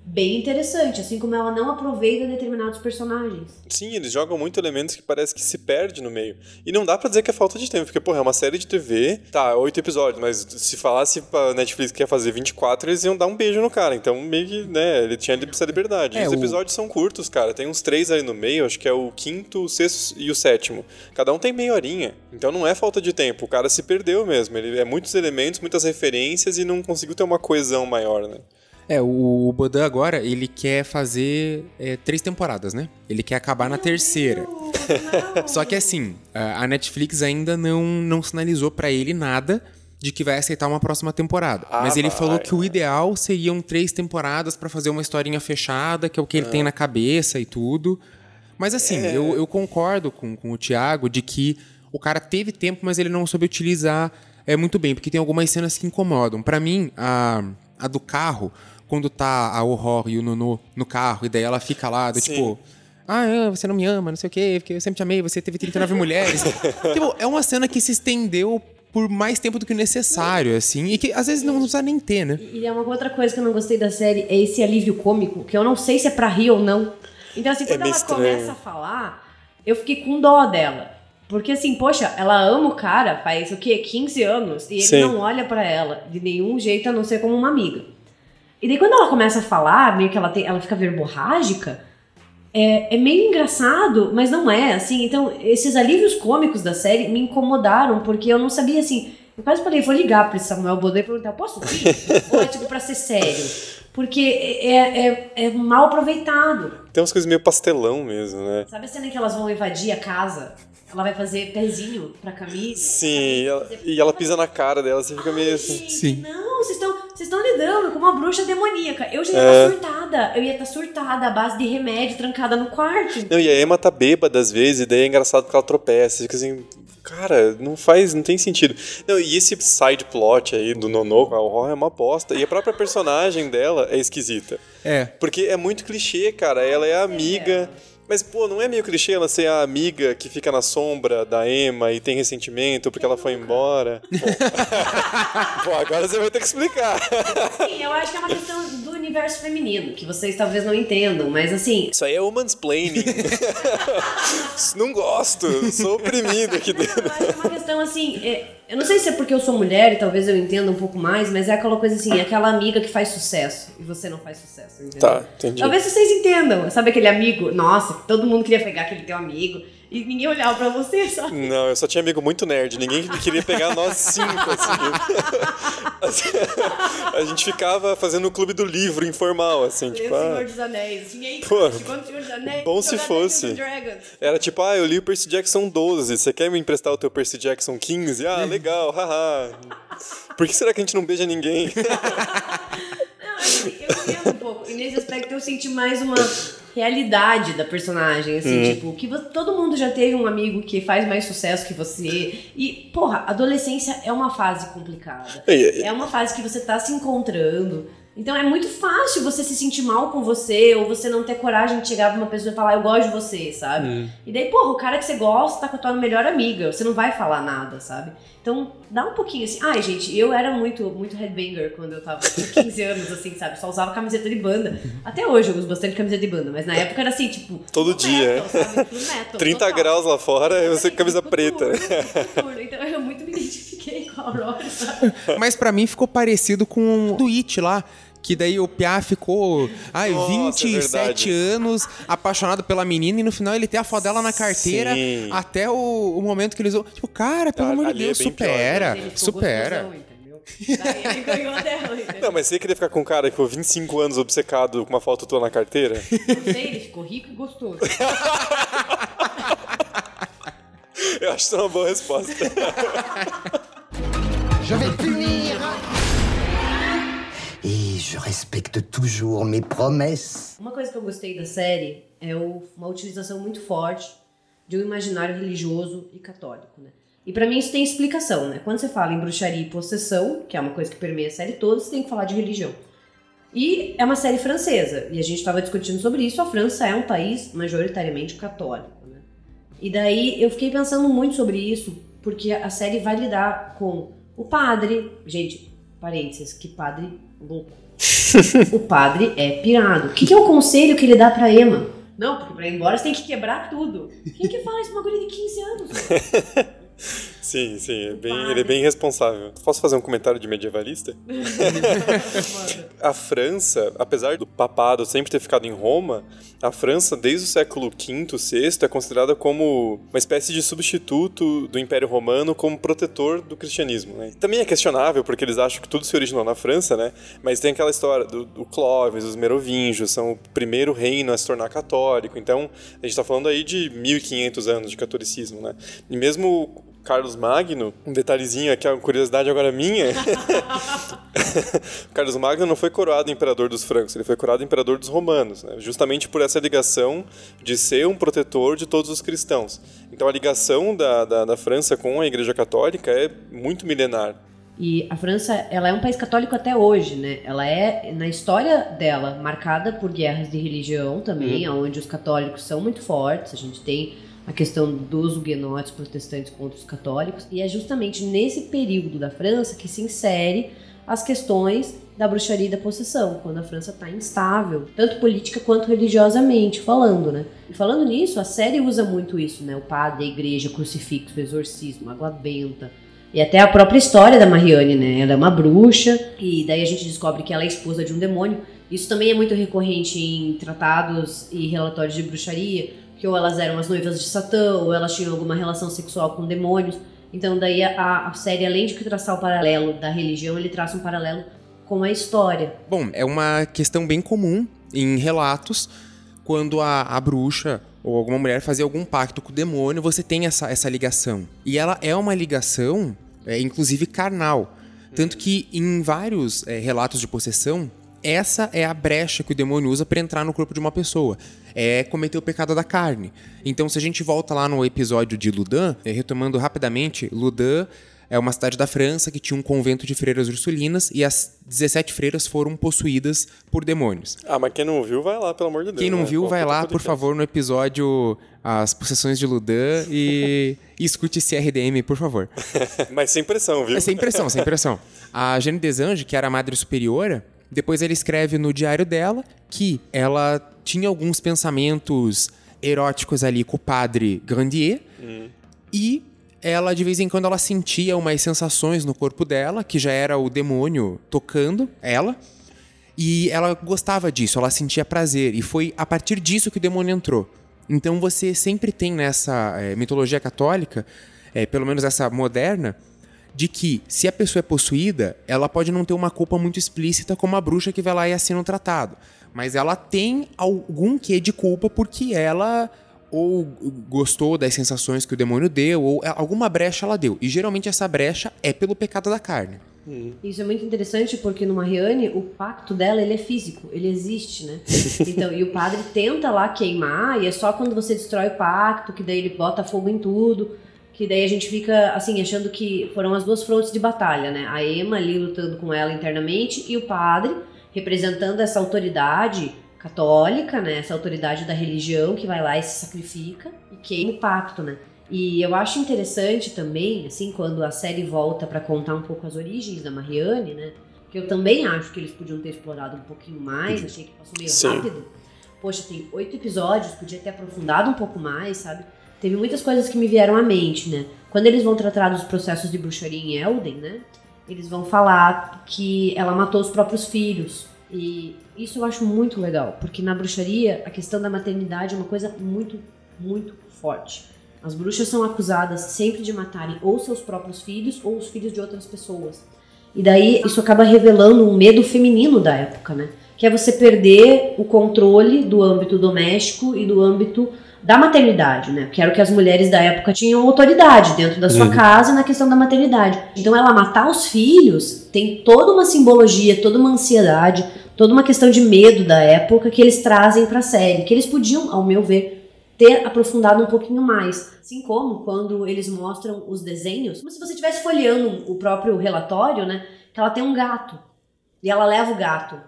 bem interessante, assim como ela não aproveita determinados personagens. Sim, eles jogam muito elementos que parece que se perde no meio. E não dá pra dizer que é falta de tempo, porque, porra, é uma série de TV, tá, oito episódios, mas se falasse pra Netflix que ia fazer 24, eles iam dar um beijo no cara. Então, meio que, né, ele tinha essa liberdade. É, Os o- episódios são curtos, cara. Tem uns três ali no meio, acho que é o quinto, o sexto e o sétimo. Cada um tem meia horinha. Então não é falta de tempo, o cara se perdeu mesmo. Ele é muitos elementos, muitas referências e não conseguiu ter uma coesão maior, né? É, o Bodan agora, ele quer fazer é, três temporadas, né? Ele quer acabar na terceira. Só que assim, a Netflix ainda não, não sinalizou pra ele nada de que vai aceitar uma próxima temporada. Ah, Mas ele vai, falou que o ideal seriam três temporadas pra fazer uma historinha fechada, que é o que ele tem na cabeça e tudo. Mas assim, eu, eu concordo com, com o Thiago de que o cara teve tempo, mas ele não soube utilizar é, muito bem, porque tem algumas cenas que incomodam. Pra mim, a, a do carro, quando tá a Aurora e o Nono no carro, e daí ela fica lá, do tipo. Ah, é, você não me ama, não sei o quê, porque eu sempre te amei, você teve 39 mulheres. tipo, é uma cena que se estendeu por mais tempo do que necessário, assim, e que às vezes não precisa nem ter, né? E é uma outra coisa que eu não gostei da série é esse alívio cômico, que eu não sei se é pra rir ou não. Então, assim, quando meio ela estranho. começa a falar, eu fiquei com dó dela. Porque, assim, poxa, ela ama o cara faz o quê? 15 anos. E ele Sim. não olha pra ela de nenhum jeito a não ser como uma amiga. E daí, quando ela começa a falar, meio que ela, tem, ela fica verborrágica, é, é meio engraçado, mas não é, assim. Então, esses alívios cômicos da série me incomodaram, porque eu não sabia, assim. Eu quase falei, vou ligar pra esse Samuel Bodet e perguntar, posso rir? Ou é tipo pra ser sério? Porque é, é, é mal aproveitado. Tem umas coisas meio pastelão mesmo, né? Sabe a cena que elas vão invadir a casa? Ela vai fazer pezinho pra camisa? Sim, e ela, e ela pisa na cara dela, você fica meio assim. Gente, Sim. Não, vocês estão vocês estão lidando com uma bruxa demoníaca. Eu já ia É. estar surtada. Eu ia estar surtada à base de remédio, trancada no quarto. Não, e a Emma tá bêbada às vezes, e daí é engraçado porque ela tropeça. Fica assim, cara, não faz, não tem sentido. Não, e esse side plot aí do Nonô com a Horror é uma bosta. E a própria personagem dela é esquisita. É. Porque é muito clichê, cara. Ela é amiga. Mas, pô, não é meio clichê ela ser a amiga que fica na sombra da Emma e tem ressentimento porque ela foi embora? Pô, Pô, agora você vai ter que explicar. Sim, eu acho que é uma questão do universo feminino, que vocês talvez não entendam, mas assim, Isso aí é mansplaining. não gosto, sou oprimido aqui dentro. Eu acho que é uma questão assim. é- eu não sei se é porque eu sou mulher e talvez eu entenda um pouco mais, mas é aquela coisa assim, aquela amiga que faz sucesso e você não faz sucesso, entendeu? Tá, entendi. Talvez vocês entendam. Sabe aquele amigo? Nossa, todo mundo queria pegar aquele teu amigo e ninguém olhava pra você, sabe? Não, eu só tinha amigo muito nerd. Ninguém queria pegar nós cinco, assim. A gente ficava fazendo o clube do livro informal, assim, Lê tipo, o ah, Senhor dos Anéis. Aí, Pô, no Senhor dos Anéis. bom se fosse. Era tipo, ah, eu li o Percy Jackson 12. Você quer me emprestar o teu Percy Jackson 15? Ah, legal, haha. Por que será que a gente não beija ninguém? Eu entendo um pouco. E nesse aspecto eu senti mais uma realidade da personagem, assim, tipo, que todo mundo já teve um amigo que faz mais sucesso que você. E, porra, adolescência é uma fase complicada. E- É uma fase que você tá se encontrando. Então é muito fácil você se sentir mal com você, ou você não ter coragem de chegar pra uma pessoa e falar, eu gosto de você, sabe? E daí, porra, o cara que você gosta tá com a tua melhor amiga, você não vai falar nada, sabe? Então, dá um pouquinho assim. Ai, gente, eu era muito, muito headbanger quando eu tava com 15 anos, assim, sabe? Só usava camiseta de banda. Até hoje eu uso bastante camiseta de banda, mas na época era assim, tipo. Todo dia, metal, sabe? Metal, 30 total. graus lá fora e você com camisa preta. coturno. Então eu muito me identifiquei com a Aurora? Mas pra mim ficou parecido com o do It lá. Que daí o Piá ficou, ai, Nossa, é 27 verdade. anos, apaixonado pela menina, e no final ele tem a foto dela na carteira Sim. até o, o momento que eles vão. Tipo, cara, pelo amor de é Deus, pior, supera. Ele ficou supera. gostosão? Daí ele ganhou dela, entendeu? Não, mas você queria ficar com um cara que ficou 25 anos obcecado com uma foto tua na carteira? Não sei, ele ficou rico e gostoso. Eu acho isso uma boa resposta. Je vais punir. Et je respecte toujours mes promesses. Uma coisa que eu gostei da série é uma utilização muito forte de um imaginário religioso e católico, né? E pra mim isso tem explicação, né? Quando você fala em bruxaria e possessão, que é uma coisa que permeia a série toda, você tem que falar de religião. E é uma série francesa, e a gente estava discutindo sobre isso. A França é um país majoritariamente católico, né? E daí eu fiquei pensando muito sobre isso, porque a série vai lidar com o padre. Gente, parênteses, que padre louco. o padre é pirado. O que, que é o conselho que ele dá pra Emma? Não, porque pra ir embora você tem que quebrar tudo. Quem que fala isso pra uma guria de 15 anos? Sim, sim, é bem- ele é bem responsável. Posso fazer um comentário de medievalista? A França, apesar do papado sempre ter ficado em Roma, a França, desde o século V, VI, é considerada como uma espécie de substituto do Império Romano como protetor do cristianismo. Né? Também é questionável, porque eles acham que tudo se originou na França, né? mas tem aquela história do, do Clovis, os Merovingios, são o primeiro reino a se tornar católico. Então, a gente está falando aí de 1500 anos de catolicismo. Né? E mesmo Carlos Magno, um detalhezinho aqui, uma curiosidade agora minha. Carlos Magno não foi coroado imperador dos francos, ele foi coroado imperador dos romanos, né? justamente por essa ligação de ser um protetor de todos os cristãos. Então a ligação da, da, da França com a Igreja Católica é muito milenar. E a França, ela é um país católico até hoje, né? Ela é, na história dela, marcada por guerras de religião também, onde os católicos são muito fortes. A gente tem a questão dos huguenotes protestantes contra os católicos. E é justamente nesse período da França que se insere as questões da bruxaria e da possessão, quando a França está instável, tanto política quanto religiosamente falando, né? E falando nisso, a série usa muito isso, né? O padre, a igreja, o crucifixo, o exorcismo, água benta. E até a própria história da Marianne, né? Ela é uma bruxa, e daí a gente descobre que ela é esposa de um demônio. Isso também é muito recorrente em tratados e relatórios de bruxaria, que ou elas eram as noivas de Satã, ou elas tinham alguma relação sexual com demônios. Então daí a, a série, além de traçar o paralelo da religião, ele traça um paralelo com a história. Bom, é uma questão bem comum em relatos quando a, a bruxa ou alguma mulher fazia algum pacto com o demônio, você tem essa, essa ligação. E ela é uma ligação, é, inclusive carnal. Tanto que em vários é, relatos de possessão, essa é a brecha que o demônio usa para entrar no corpo de uma pessoa. É cometer o pecado da carne. Então, se a gente volta lá no episódio de Ludan, é, retomando rapidamente, Ludan é uma cidade da França que tinha um convento de freiras ursulinas e as 17 freiras foram possuídas por demônios. Ah, mas quem não viu, vai lá, pelo amor de Deus. Quem não né? viu, Conta vai lá, por podcast. favor, no episódio As Possessões de Ludan e, e escute esse RDM, por favor. Mas sem pressão, viu? É sem pressão, sem pressão. A Jane Desange, que era a madre superiora, depois ela escreve no diário dela que ela tinha alguns pensamentos eróticos ali com o padre Grandier e ela, de vez em quando, ela sentia umas sensações no corpo dela, que já era o demônio tocando ela. E ela gostava disso, ela sentia prazer. E foi a partir disso que o demônio entrou. Então você sempre tem nessa eh, mitologia católica, eh, pelo menos essa moderna, de que se a pessoa é possuída, ela pode não ter uma culpa muito explícita como a bruxa que vai lá e assina um tratado. Mas ela tem algum quê de culpa porque ela ou gostou das sensações que o demônio deu, ou alguma brecha ela deu. E geralmente essa brecha é pelo pecado da carne. Isso é muito interessante porque no Marianne o pacto dela ele é físico, ele existe, né? Então, e o padre tenta lá queimar e é só quando você destrói o pacto que daí ele bota fogo em tudo, que daí a gente fica assim achando que foram as duas frontes de batalha, né? A Emma ali lutando com ela internamente e o padre representando essa autoridade católica, né? Essa autoridade da religião que vai lá e se sacrifica e queima o pacto, né? E eu acho interessante também, assim, quando a série volta pra contar um pouco as origens da Marianne, né? Que eu também acho que eles podiam ter explorado um pouquinho mais, achei que passou meio Sim. rápido. Poxa, tem oito episódios, podia ter aprofundado um pouco mais, sabe? Teve muitas coisas que me vieram à mente, né? Quando eles vão tratar dos processos de bruxaria em Elden, né? Eles vão falar que ela matou os próprios filhos. E isso eu acho muito legal, porque na bruxaria a questão da maternidade é uma coisa muito, muito forte. As bruxas são acusadas sempre de matarem ou seus próprios filhos ou os filhos de outras pessoas. E daí isso acaba revelando um medo feminino da época, né? Que é você perder o controle do âmbito doméstico e do âmbito da maternidade, né? Que era o que as mulheres da época tinham autoridade dentro da sua casa na questão da maternidade. Então ela matar os filhos tem toda uma simbologia, toda uma ansiedade, toda uma questão de medo da época que eles trazem pra série, que eles podiam, ao meu ver, ter aprofundado um pouquinho mais. Assim como quando eles mostram os desenhos, como se você estivesse folheando o próprio relatório, né? Que ela tem um gato. E ela leva o gato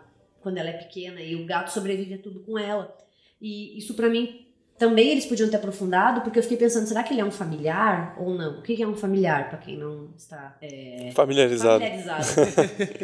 quando ela é pequena e o gato sobrevive a tudo com ela. E isso pra mim também eles podiam ter aprofundado, porque eu fiquei pensando, será que ele é um familiar ou não? O que é um familiar, pra quem não está é, Familiarizado. familiarizado?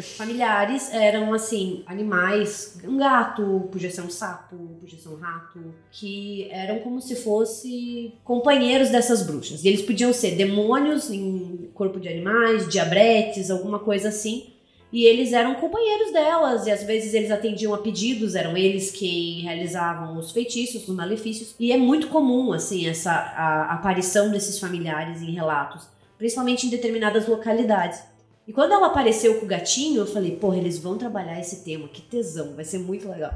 Familiares eram, assim, animais, um gato, podia ser um sapo, podia ser um rato, que eram como se fosse companheiros dessas bruxas. E eles podiam ser demônios em corpo de animais, diabretes, alguma coisa assim. E eles eram companheiros delas, e às vezes eles atendiam a pedidos, eram eles quem realizavam os feitiços, os malefícios. E é muito comum, assim, essa a aparição desses familiares em relatos, principalmente em determinadas localidades. E quando ela apareceu com o gatinho, eu falei, porra, eles vão trabalhar esse tema, que tesão, vai ser muito legal.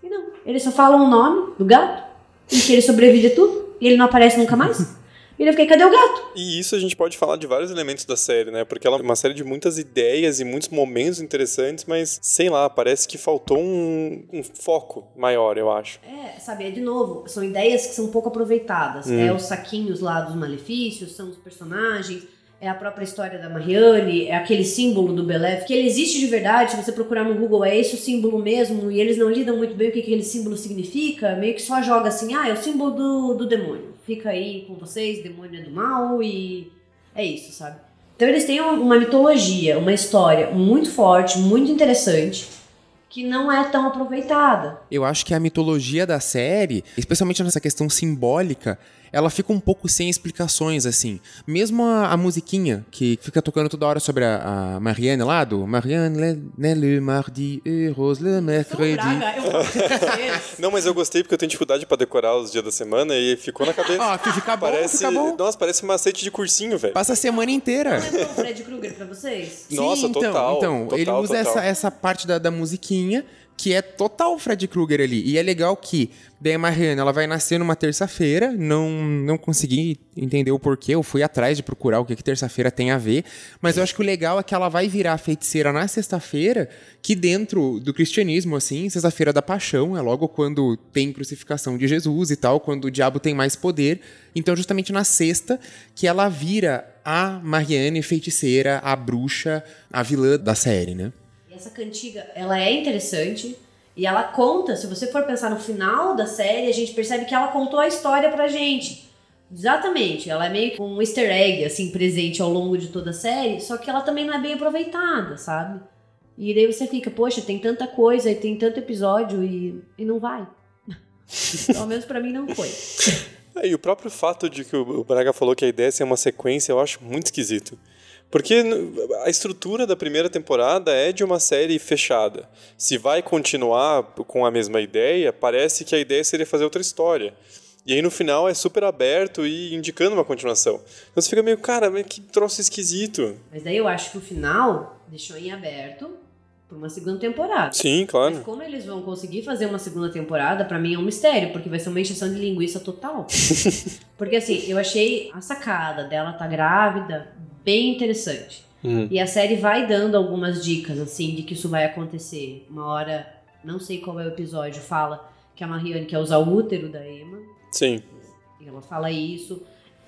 E não, eles só falam o nome do gato, e que ele sobrevive a tudo, e ele não aparece nunca mais. E eu fiquei, cadê o gato? E isso a gente pode falar de vários elementos da série, né? Porque ela é uma série de muitas ideias e muitos momentos interessantes, mas sei lá, parece que faltou um, um foco maior, eu acho. É, sabe, é de novo, são ideias que são pouco aproveitadas. É os saquinhos lá dos malefícios, são os personagens, é a própria história da Marianne, é aquele símbolo do Belef, que ele existe de verdade, se você procurar no Google, é esse o símbolo mesmo, e eles não lidam muito bem o que aquele símbolo significa, meio que só joga assim, ah, é o símbolo do, do demônio. Fica aí com vocês, demônio do mal, e é isso, sabe? Então eles têm uma mitologia, uma história muito forte, muito interessante, que não é tão aproveitada. Eu acho que a mitologia da série, especialmente nessa questão simbólica, ela fica um pouco sem explicações, assim. Mesmo a, a musiquinha, que fica tocando toda hora sobre a, a Marianne lá, do Marianne, le, ne le mardi, et rose le mercredi. Não, mas eu gostei porque eu tenho dificuldade pra decorar os dias da semana e ficou na cabeça. Ó, fica bom, parece, fica bom. Nossa, parece um macete de cursinho, velho. Passa a semana inteira. Lembrou o Fred Krueger pra vocês? Nossa, então, total, Então, total, ele usa total. Essa, essa parte da, da musiquinha que é total Fred Krueger ali. E é legal que a Mariana, ela vai nascer numa terça-feira, não, não consegui entender o porquê, eu fui atrás de procurar o que, que terça-feira tem a ver, mas eu acho que o legal é que ela vai virar feiticeira na sexta-feira, que dentro do cristianismo, assim, sexta-feira da paixão, é logo quando tem crucificação de Jesus e tal, quando o diabo tem mais poder. Então, justamente na sexta, que ela vira a Marianne feiticeira, a bruxa, a vilã da série, né? Essa cantiga, ela é interessante e ela conta, se você for pensar no final da série, a gente percebe que ela contou a história pra gente. Exatamente, ela é meio que um easter egg, assim, presente ao longo de toda a série, só que ela também não é bem aproveitada, sabe? E daí você fica, poxa, tem tanta coisa e tem tanto episódio e, e não vai. Pelo menos pra mim não foi. É, e o próprio fato de que o o Braga falou que a ideia é ser uma sequência, eu acho muito esquisito. Porque a estrutura da primeira temporada é de uma série fechada. Se vai continuar com a mesma ideia, parece que a ideia seria fazer outra história. E aí no final é super aberto e indicando uma continuação. Então você fica meio, cara, mas que troço esquisito. Mas daí eu acho que o final deixou em aberto pra uma segunda temporada. Sim, Mas claro. como eles vão conseguir fazer uma segunda temporada, pra mim é um mistério, porque vai ser uma encheção de linguiça total. porque assim, eu achei a sacada dela tá grávida bem interessante. Hum. E a série vai dando algumas dicas, assim, de que isso vai acontecer. Uma hora, não sei qual é o episódio, fala que a Marianne quer usar o útero da Emma. Sim. E ela fala isso.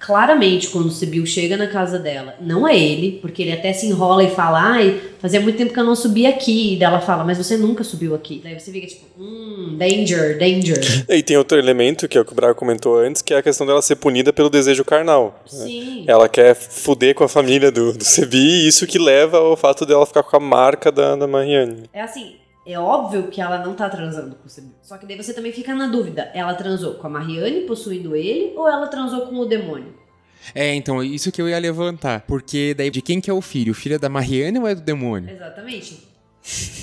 Claramente, quando o Sibyl chega na casa dela, não é ele, porque ele até se enrola e fala: Ai, fazia muito tempo que eu não subi aqui. E daí ela fala: Mas você nunca subiu aqui. Daí você fica tipo: Hum, danger, danger. E tem outro elemento, que é o que o Braga comentou antes, que é a questão dela ser punida pelo desejo carnal. Sim. Ela quer fuder com a família do, do Sebi, e isso que leva ao fato dela ficar com a marca da, da Marianne. É assim, é óbvio que ela não tá transando com o Sibyl. Só que daí você também fica na dúvida: ela transou com a Marianne possuindo ele ou ela transou com o demônio? É, então, isso que eu ia levantar. Porque daí, de quem que é o filho? O filho é da Marianne ou é do demônio? Exatamente.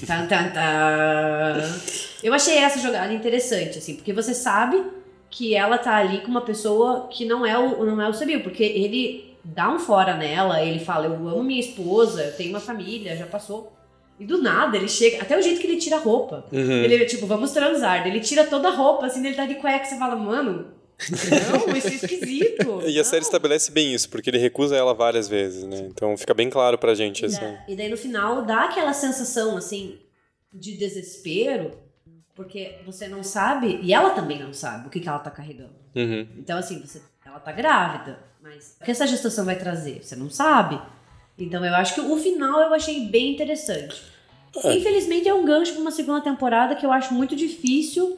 Tan, tan, tan. Eu achei essa jogada interessante, assim, porque você sabe que ela tá ali com uma pessoa que não é o, não é o Sibyl, porque ele dá um fora nela, ele fala, eu amo minha esposa, eu tenho uma família, já passou. E do nada ele chega, até o jeito que ele tira a roupa. Uhum. Ele é tipo, vamos transar. Ele tira toda a roupa, assim, ele tá de cueca, você fala, mano, não, isso é esquisito. E a série estabelece bem isso, porque ele recusa ela várias vezes, né? Então fica bem claro pra gente E, da- e daí no final dá aquela sensação assim de desespero, porque você não sabe, e ela também não sabe o que, que ela tá carregando. Uhum. Então, assim, você, ela tá grávida, mas o que essa gestação vai trazer? Você não sabe. Então eu acho que o final eu achei bem interessante. Infelizmente é um gancho pra uma segunda temporada que eu acho muito difícil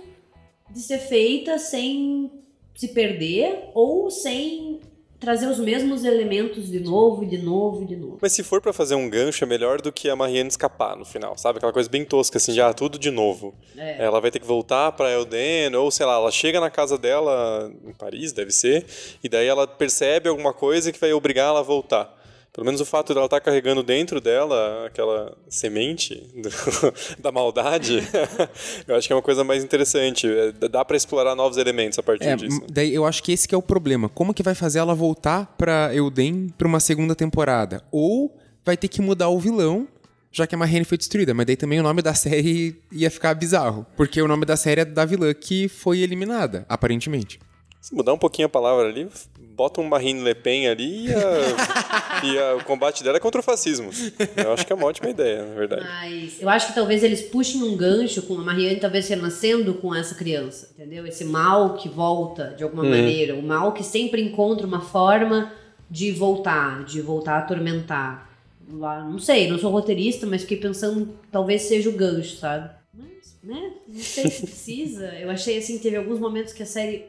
de ser feita sem se perder ou sem trazer os mesmos elementos de novo, de novo, de novo. Mas se for pra fazer um gancho, é melhor do que a Marianne escapar no final, sabe? Aquela coisa bem tosca, assim, já tudo de novo. É. Ela vai ter que voltar pra Elden, ou sei lá, ela chega na casa dela, em Paris, deve ser, e daí ela percebe alguma coisa que vai obrigar ela a voltar. Pelo menos o fato dela estar carregando dentro dela aquela semente do- da maldade, eu acho que é uma coisa mais interessante. É, Dá pra explorar novos elementos a partir É, disso. daí eu acho que esse que é o problema. Como que vai fazer ela voltar pra Elden pra uma segunda temporada? Ou vai ter que mudar o vilão, já que a Marianne foi destruída. Mas daí também o nome da série ia ficar bizarro. Porque o nome da série é da vilã que foi eliminada, aparentemente. Se mudar um pouquinho a palavra ali, bota um Marine Le Pen ali e, a- e a- o combate dela é contra o fascismo. Eu acho que é uma ótima ideia, na verdade. Mas eu acho que talvez eles puxem um gancho com a Marianne talvez renascendo com essa criança, entendeu? Esse mal que volta de alguma maneira, o mal que sempre encontra uma forma de voltar, de voltar a atormentar. Lá, não sei, não sou roteirista, mas fiquei pensando, talvez seja o gancho, sabe? Mas, né, não sei se precisa. Eu achei assim, teve alguns momentos que a série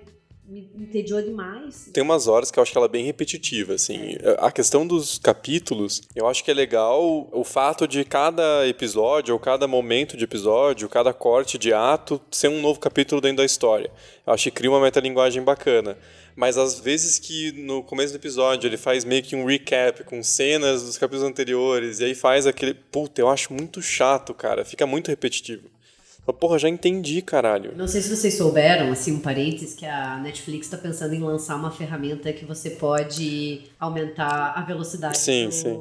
me entediou demais. Tem umas horas que eu acho que ela é bem repetitiva, assim. A questão dos capítulos, eu acho que é legal o fato de cada episódio, ou cada momento de episódio, cada corte de ato, ser um novo capítulo dentro da história. Eu acho que cria uma metalinguagem bacana. Mas às vezes que no começo do episódio ele faz meio que um recap com cenas dos capítulos anteriores, e aí faz aquele. Puta, eu acho muito chato, cara. Fica muito repetitivo. Fala, Porra, já entendi, caralho. Não sei se vocês souberam, assim, um parênteses, que a Netflix está pensando em lançar uma ferramenta que você pode aumentar a velocidade Sim, do, sim.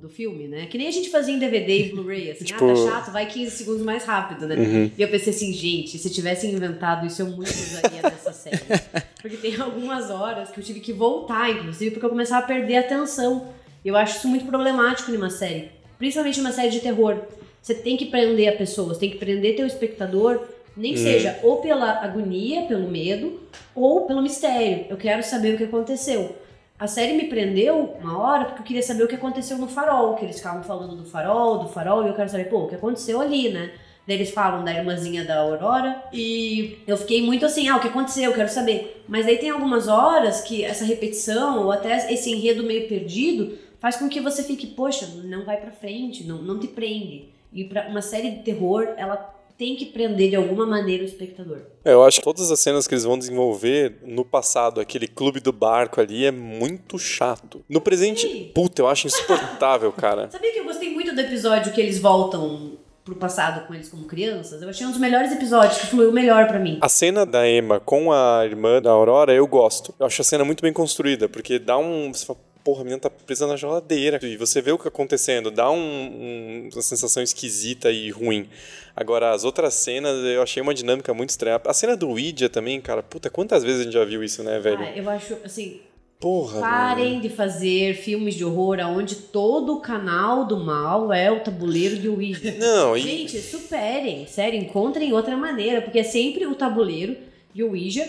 do filme, né? Que nem a gente fazia em DVD e Blu-ray, assim, Tipo- ah, tá chato, vai 15 segundos mais rápido, né? E eu pensei assim, gente, se tivessem inventado isso, eu muito usaria nessa série. Porque tem algumas horas que eu tive que voltar, inclusive, porque eu começava a perder a atenção. Eu acho isso muito problemático numa série. Principalmente numa série de terror. Você tem que prender a pessoa, você tem que prender teu espectador, nem que seja ou pela agonia, pelo medo, ou pelo mistério. Eu quero saber o que aconteceu. A série me prendeu uma hora porque eu queria saber o que aconteceu no farol, que eles ficavam falando do farol, do farol, e eu quero saber, pô, o que aconteceu ali, né? Daí eles falam da irmãzinha da Aurora e eu fiquei muito assim, ah, o que aconteceu? Eu quero saber. Mas daí tem algumas horas que essa repetição ou até esse enredo meio perdido faz com que você fique, poxa, não vai pra frente, não, não te prende. E pra uma série de terror, ela tem que prender de alguma maneira o espectador. É, eu acho que todas as cenas que eles vão desenvolver no passado, aquele clube do barco ali, é muito chato. No presente, Sim. puta, eu acho insuportável, cara. Sabia que eu gostei muito do episódio que eles voltam pro passado com eles como crianças? Eu achei um dos melhores episódios, que fluiu melhor pra mim. A cena da Emma com a irmã da Aurora, eu gosto. Eu acho a cena muito bem construída, porque dá um. Você fala, porra, a menina tá presa na geladeira. E você vê o que tá acontecendo, dá um, um- uma sensação esquisita e ruim. Agora, as outras cenas, eu achei uma dinâmica muito estranha. A cena do Ouija também, cara, puta, quantas vezes a gente já viu isso, né, velho? Ah, eu acho, assim, Porra, parem de fazer filmes de horror onde todo o canal do mal é o tabuleiro de Ouija. Não, e- Gente, superem, sério, encontrem outra maneira, porque é sempre o tabuleiro de Ouija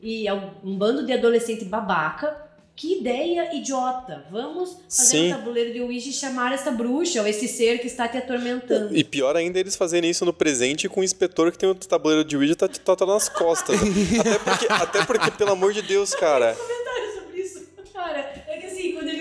e é um bando de adolescente babaca. Que ideia idiota! Vamos fazer Sim. um tabuleiro de Ouija e chamar essa bruxa ou esse ser que está te atormentando. E pior ainda eles fazerem isso no presente com o inspetor que tem o tabuleiro de Ouija tá, tá, tá nas costas. até, porque, até porque, pelo amor de Deus, cara. comentário sobre isso. Cara,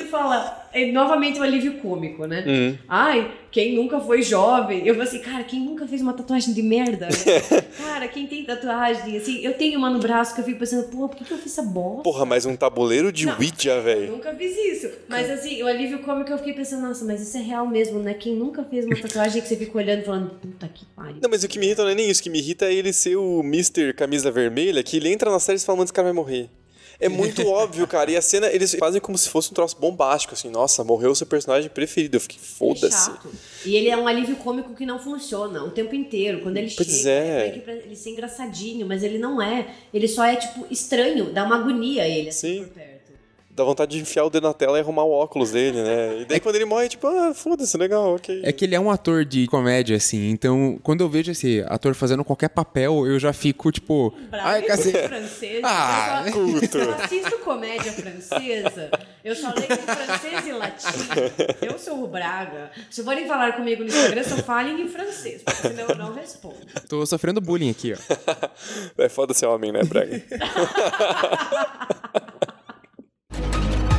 fala, é novamente o alívio cômico, né? Hum. Ai, quem nunca foi jovem? Eu falei assim, cara, quem nunca fez uma tatuagem de merda? cara, quem tem tatuagem, assim, eu tenho uma no braço que eu fico pensando, pô, por que, que eu fiz essa bosta? Porra, mas um tabuleiro de. Ouija, Eu velho. nunca fiz isso. Mas assim, o alívio cômico eu fiquei pensando, nossa, mas isso é real mesmo, né? Quem nunca fez uma tatuagem que você fica olhando e falando, puta que pariu. Não, mas o que me irrita não é nem isso. O que me irrita é ele ser o Mr. Camisa Vermelha, que ele entra na série e fala, mano, esse cara vai morrer. É muito óbvio, cara. E a cena, eles fazem como se fosse um troço bombástico, assim. Nossa, morreu o seu personagem preferido. Eu fiquei, Ele é foda-se. E ele é um alívio cômico que não funciona o tempo inteiro. Quando ele Pois chega, é. que pra ele ser engraçadinho, mas ele não é. Ele só é, tipo, estranho, dá uma agonia a ele, assim, Sim. por perto. Dá vontade de enfiar o dedo na tela e arrumar o óculos dele, né? E daí quando ele morre, tipo, ah, foda-se, legal, ok. É que ele é um ator de comédia, assim. Então, quando eu vejo esse ator fazendo qualquer papel, eu já fico, tipo. Ai, Bravo cacete. francês. Ah, eu, só, culto. eu assisto comédia francesa. Eu só leio francês e latim. Eu sou o Braga. Se forem falar comigo no Instagram, só falem em francês, porque senão eu não respondo. Tô sofrendo bullying aqui, ó. É foda ser homem, né, Braga?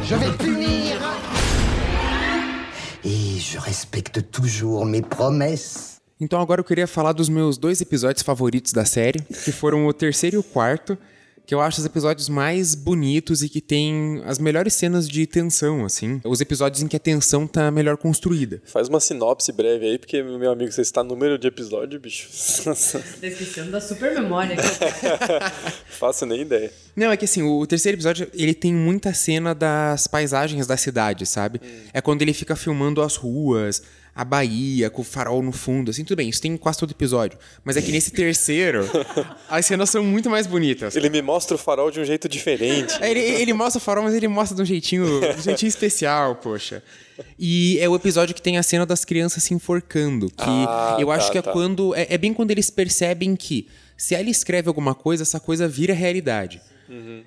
Je vais punir. Et je respecte toujours mes promesses. Então agora eu queria falar dos meus dois episódios favoritos da série, que foram o terceiro e o quarto, que eu acho os episódios mais bonitos e que tem as melhores cenas de tensão, assim. Os episódios em que a tensão tá melhor construída. Faz uma sinopse breve aí, porque, meu amigo, você está no número de episódio, bicho. Descrição da super memória aqui. Faço nem ideia. Não, é que assim, o terceiro episódio, ele tem muita cena das paisagens da cidade, sabe? É quando ele fica filmando as ruas, a Bahia, com o farol no fundo, assim, tudo bem, isso tem em quase todo episódio. Mas é que nesse terceiro, as cenas são muito mais bonitas. Ele me mostra o farol de um jeito diferente. É, Ele, ele mostra o farol, mas ele mostra de um jeitinho, de um jeitinho especial, poxa. E é o episódio que tem a cena das crianças se enforcando. Que Ah, eu tá, acho que é tá. quando. É, é bem quando eles percebem que se ela escreve alguma coisa, essa coisa vira realidade.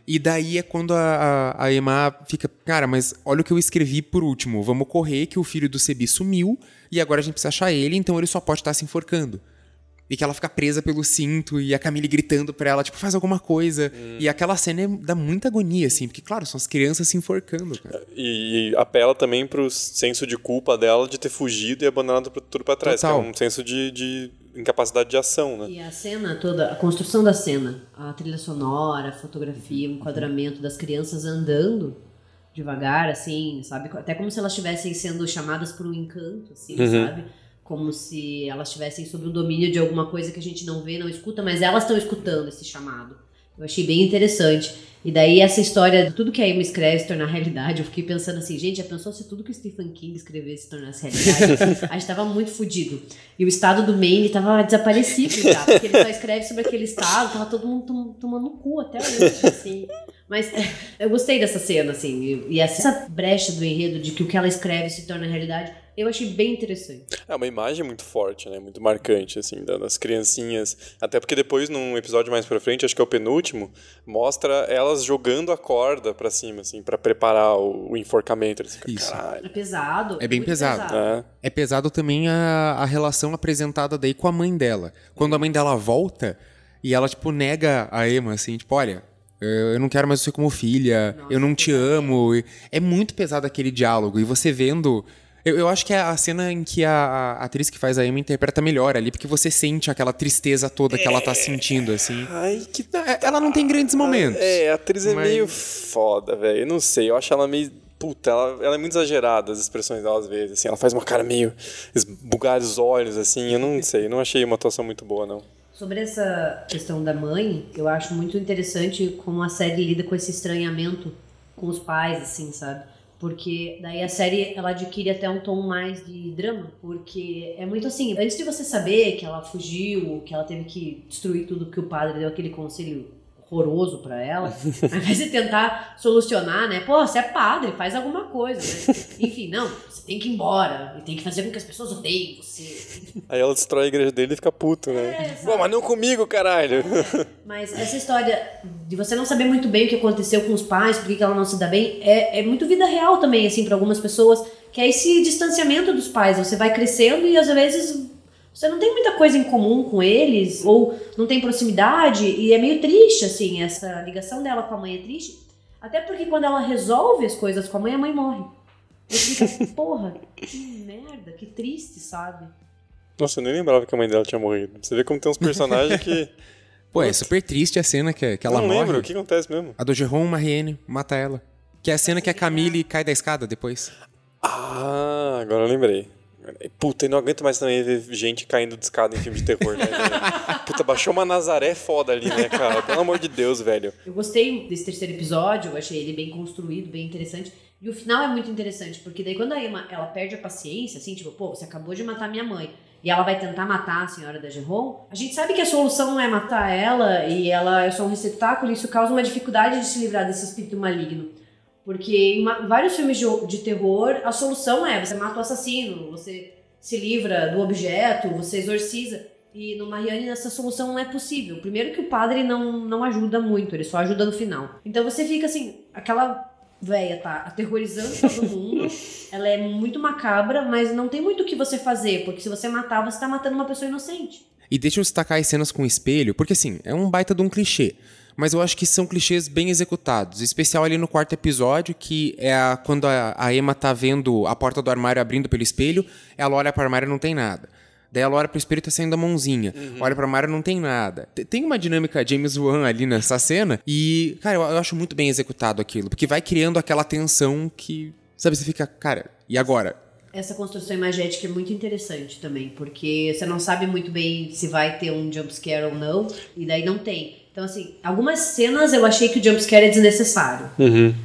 E daí é quando a, a, a Emma fica, cara, mas olha o que eu escrevi por último. Vamos correr que o filho do Sebi sumiu e agora a gente precisa achar ele, então ele só pode estar se enforcando. E que ela fica presa pelo cinto e a Camille gritando pra ela, tipo, faz alguma coisa. E aquela cena é- dá muita agonia, assim, porque, claro, são as crianças se enforcando, cara. E apela também pro senso de culpa dela de ter fugido e abandonado tudo pra trás, Total. que é um senso de, de incapacidade de ação, né? E a cena toda, a construção da cena, a trilha sonora, a fotografia, o enquadramento das crianças andando devagar, assim, sabe? Até como se elas estivessem sendo chamadas por um encanto, assim, sabe? Como se elas estivessem sob o domínio de alguma coisa que a gente não vê, não escuta, mas elas estão escutando esse chamado. Eu achei bem interessante. E daí essa história de tudo que a Emma escreve se tornar realidade, eu fiquei pensando assim, gente, já pensou se tudo que o Stephen King escrevesse se tornasse realidade? a gente tava muito fudido. E o estado do Maine tava desaparecido já, porque ele só escreve sobre aquele estado, tava todo mundo tom- tomando no cu até hoje, assim. Mas é, eu gostei dessa cena, assim, e essa brecha do enredo de que o que ela escreve se torna realidade, eu achei bem interessante. É uma imagem muito forte, né? Muito marcante, assim, da- das criancinhas. Até porque depois, num episódio mais pra frente, acho que é o penúltimo, mostra elas jogando a corda pra cima, assim, pra preparar o, o enforcamento. Ficam, Isso. É caralho. pesado. É bem muito pesado. É. É pesado também a, a relação apresentada daí com a mãe dela. Quando a mãe dela volta e ela, tipo, nega a Emma, assim, tipo, olha, eu não quero mais você como filha, eu não te amo. É muito pesado aquele diálogo. E você vendo. Eu, eu acho que é a cena em que a, a atriz que faz a Emma interpreta melhor ali, porque você sente aquela tristeza toda que ela tá sentindo, assim. Ai, que é- Ela não tem grandes momentos. É, a atriz é Mas- meio foda, velho. Eu não sei, eu acho ela meio. Puta, ela, ela é muito exagerada, as expressões dela às vezes. Assim, ela faz uma cara meio. esbugar os olhos, assim. Eu não sei, eu não achei uma atuação muito boa, não. Sobre essa questão da mãe, eu acho muito interessante como a série lida com esse estranhamento com os pais, assim, sabe? Porque daí a série ela adquire até um tom mais de drama, porque é muito assim, antes de você saber que ela fugiu, que ela teve que destruir tudo que o padre deu aquele conselho horroroso pra ela, ao invés de tentar solucionar, né? Pô, você é padre, faz alguma coisa, né? Enfim, não, você tem que ir embora e tem que fazer com que as pessoas odeiem você. Aí ela destrói a igreja dele e fica puto, né? É, Pô, mas não comigo, caralho! Mas essa história de você não saber muito bem o que aconteceu com os pais, por que que ela não se dá bem, é, é muito vida real também, assim, para algumas pessoas, que é esse distanciamento dos pais. Você vai crescendo e às vezes você não tem muita coisa em comum com eles, ou não tem proximidade, e é meio triste, assim, essa ligação dela com a mãe é triste. Até porque quando ela resolve as coisas com a mãe, a mãe morre. E você fica, porra, que merda, que triste, sabe? Nossa, eu nem lembrava que a mãe dela tinha morrido. Você vê como tem uns personagens que. Pô, é super triste a cena que, que ela não morre. lembro, o que acontece mesmo? A do Jerome Mariene mata ela. Que é a cena que a Camille cai da escada depois. Ah, agora eu lembrei. Puta, eu não aguento mais também ver gente caindo de escada em filme de terror, né? Puta, baixou uma Nazaré foda ali, né, cara? Pelo amor de Deus, velho. Eu gostei desse terceiro episódio, achei ele bem construído, bem interessante. E o final é muito interessante, porque daí quando a Emma ela perde a paciência, assim, tipo, pô, você acabou de matar minha mãe, e ela vai tentar matar a senhora da Geron, a gente sabe que a solução não é matar ela, e ela é só um receptáculo, e isso causa uma dificuldade de se livrar desse espírito maligno. Porque em vários filmes de, de terror, a solução é você mata o assassino, você se livra do objeto, você exorciza. E no Marianne essa solução não é possível. Primeiro que o padre não, não ajuda muito, ele só ajuda no final. Então você fica assim, aquela véia tá aterrorizando todo mundo, ela é muito macabra, mas não tem muito o que você fazer, porque se você matar, você tá matando uma pessoa inocente. E deixa eu destacar as cenas com espelho, porque assim, é um baita de um clichê. Mas eu acho que são clichês bem executados. Especial ali no quarto episódio, que é a- quando a, a Emma tá vendo a porta do armário abrindo pelo espelho, ela olha para o armário e não tem nada. Daí ela olha pro espelho e tá saindo a mãozinha. Olha pro armário e não tem nada. Te- Tem uma dinâmica James Wan ali nessa cena. E, cara, eu, eu acho muito bem executado aquilo. Porque vai criando aquela tensão que. Sabe, você fica, cara, e agora? Essa construção imagética é muito interessante também, porque você não sabe muito bem se vai ter um jumpscare ou não, e daí não tem. Então, assim, algumas cenas eu achei que o jumpscare é desnecessário.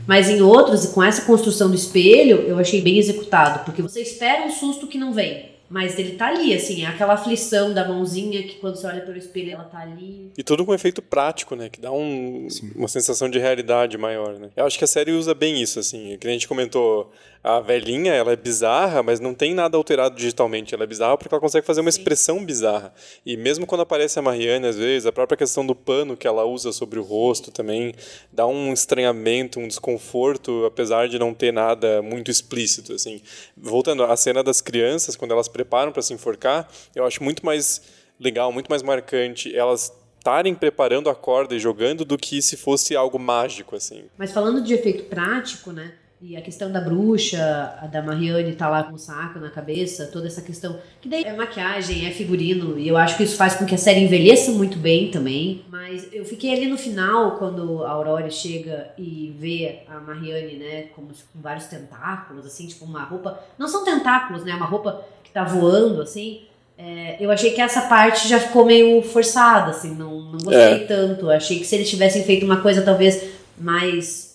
Mas em outros, e com essa construção do espelho, eu achei bem executado, porque você espera um susto que não vem. Mas ele tá ali, assim, é aquela aflição da mãozinha que quando você olha pelo espelho ela tá ali. E tudo com efeito prático, né? Que dá um, uma sensação de realidade maior, né? Eu acho que a série usa bem isso, assim. Que a gente comentou, a velhinha, ela é bizarra, mas não tem nada alterado digitalmente. Ela é bizarra porque ela consegue fazer uma expressão bizarra. E mesmo quando aparece a Marianne, às vezes, a própria questão do pano que ela usa sobre o rosto também dá um estranhamento, um desconforto, apesar de não ter nada muito explícito, assim. Voltando à cena das crianças, quando elas preparam para se enforcar, eu acho muito mais legal, muito mais marcante elas estarem preparando a corda e jogando do que se fosse algo mágico, assim. Mas falando de efeito prático, né? E a questão da bruxa, a da Marianne tá lá com o saco na cabeça, toda essa questão. Que daí é maquiagem, é figurino, e eu acho que isso faz com que a série envelheça muito bem também. Mas eu fiquei ali no final, quando a Aurora chega e vê a Marianne, né, como com vários tentáculos, assim, tipo uma roupa. Não são tentáculos, né? Uma roupa que tá voando, assim. É, eu achei que essa parte já ficou meio forçada, assim, não, não gostei tanto. Achei que se eles tivessem feito uma coisa talvez mais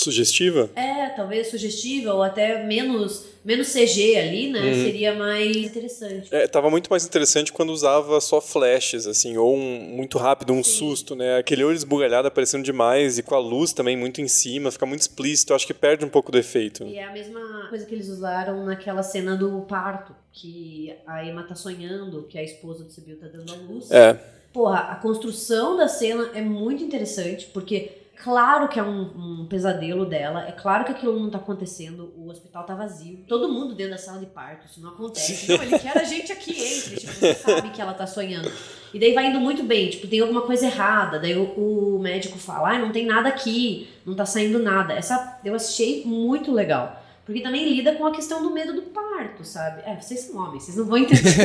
Sugestiva? é, talvez sugestiva ou até menos, menos CG ali, né? Seria mais interessante. É, tava muito mais interessante quando usava só flashes, assim, ou um muito rápido, um susto, né? Aquele olho esbugalhado aparecendo demais e com a luz também muito em cima, fica muito explícito, acho que perde um pouco do efeito. E é a mesma coisa que eles usaram naquela cena do parto, que a Emma tá sonhando que a esposa do Sibyl tá dando a luz. É, Porra, a construção da cena é muito interessante, porque claro que é um, um pesadelo dela, é claro que aquilo não tá acontecendo, o hospital tá vazio, todo mundo dentro da sala de parto, isso não acontece. Não, ele quer a gente aqui entre, tipo, você sabe que ela tá sonhando. E daí vai indo muito bem, tipo, tem alguma coisa errada, daí o, o médico fala, ah, não tem nada aqui, não tá saindo nada. Essa eu achei muito legal. Porque também lida com a questão do medo do parto, sabe? É, vocês são homens, vocês não vão entender.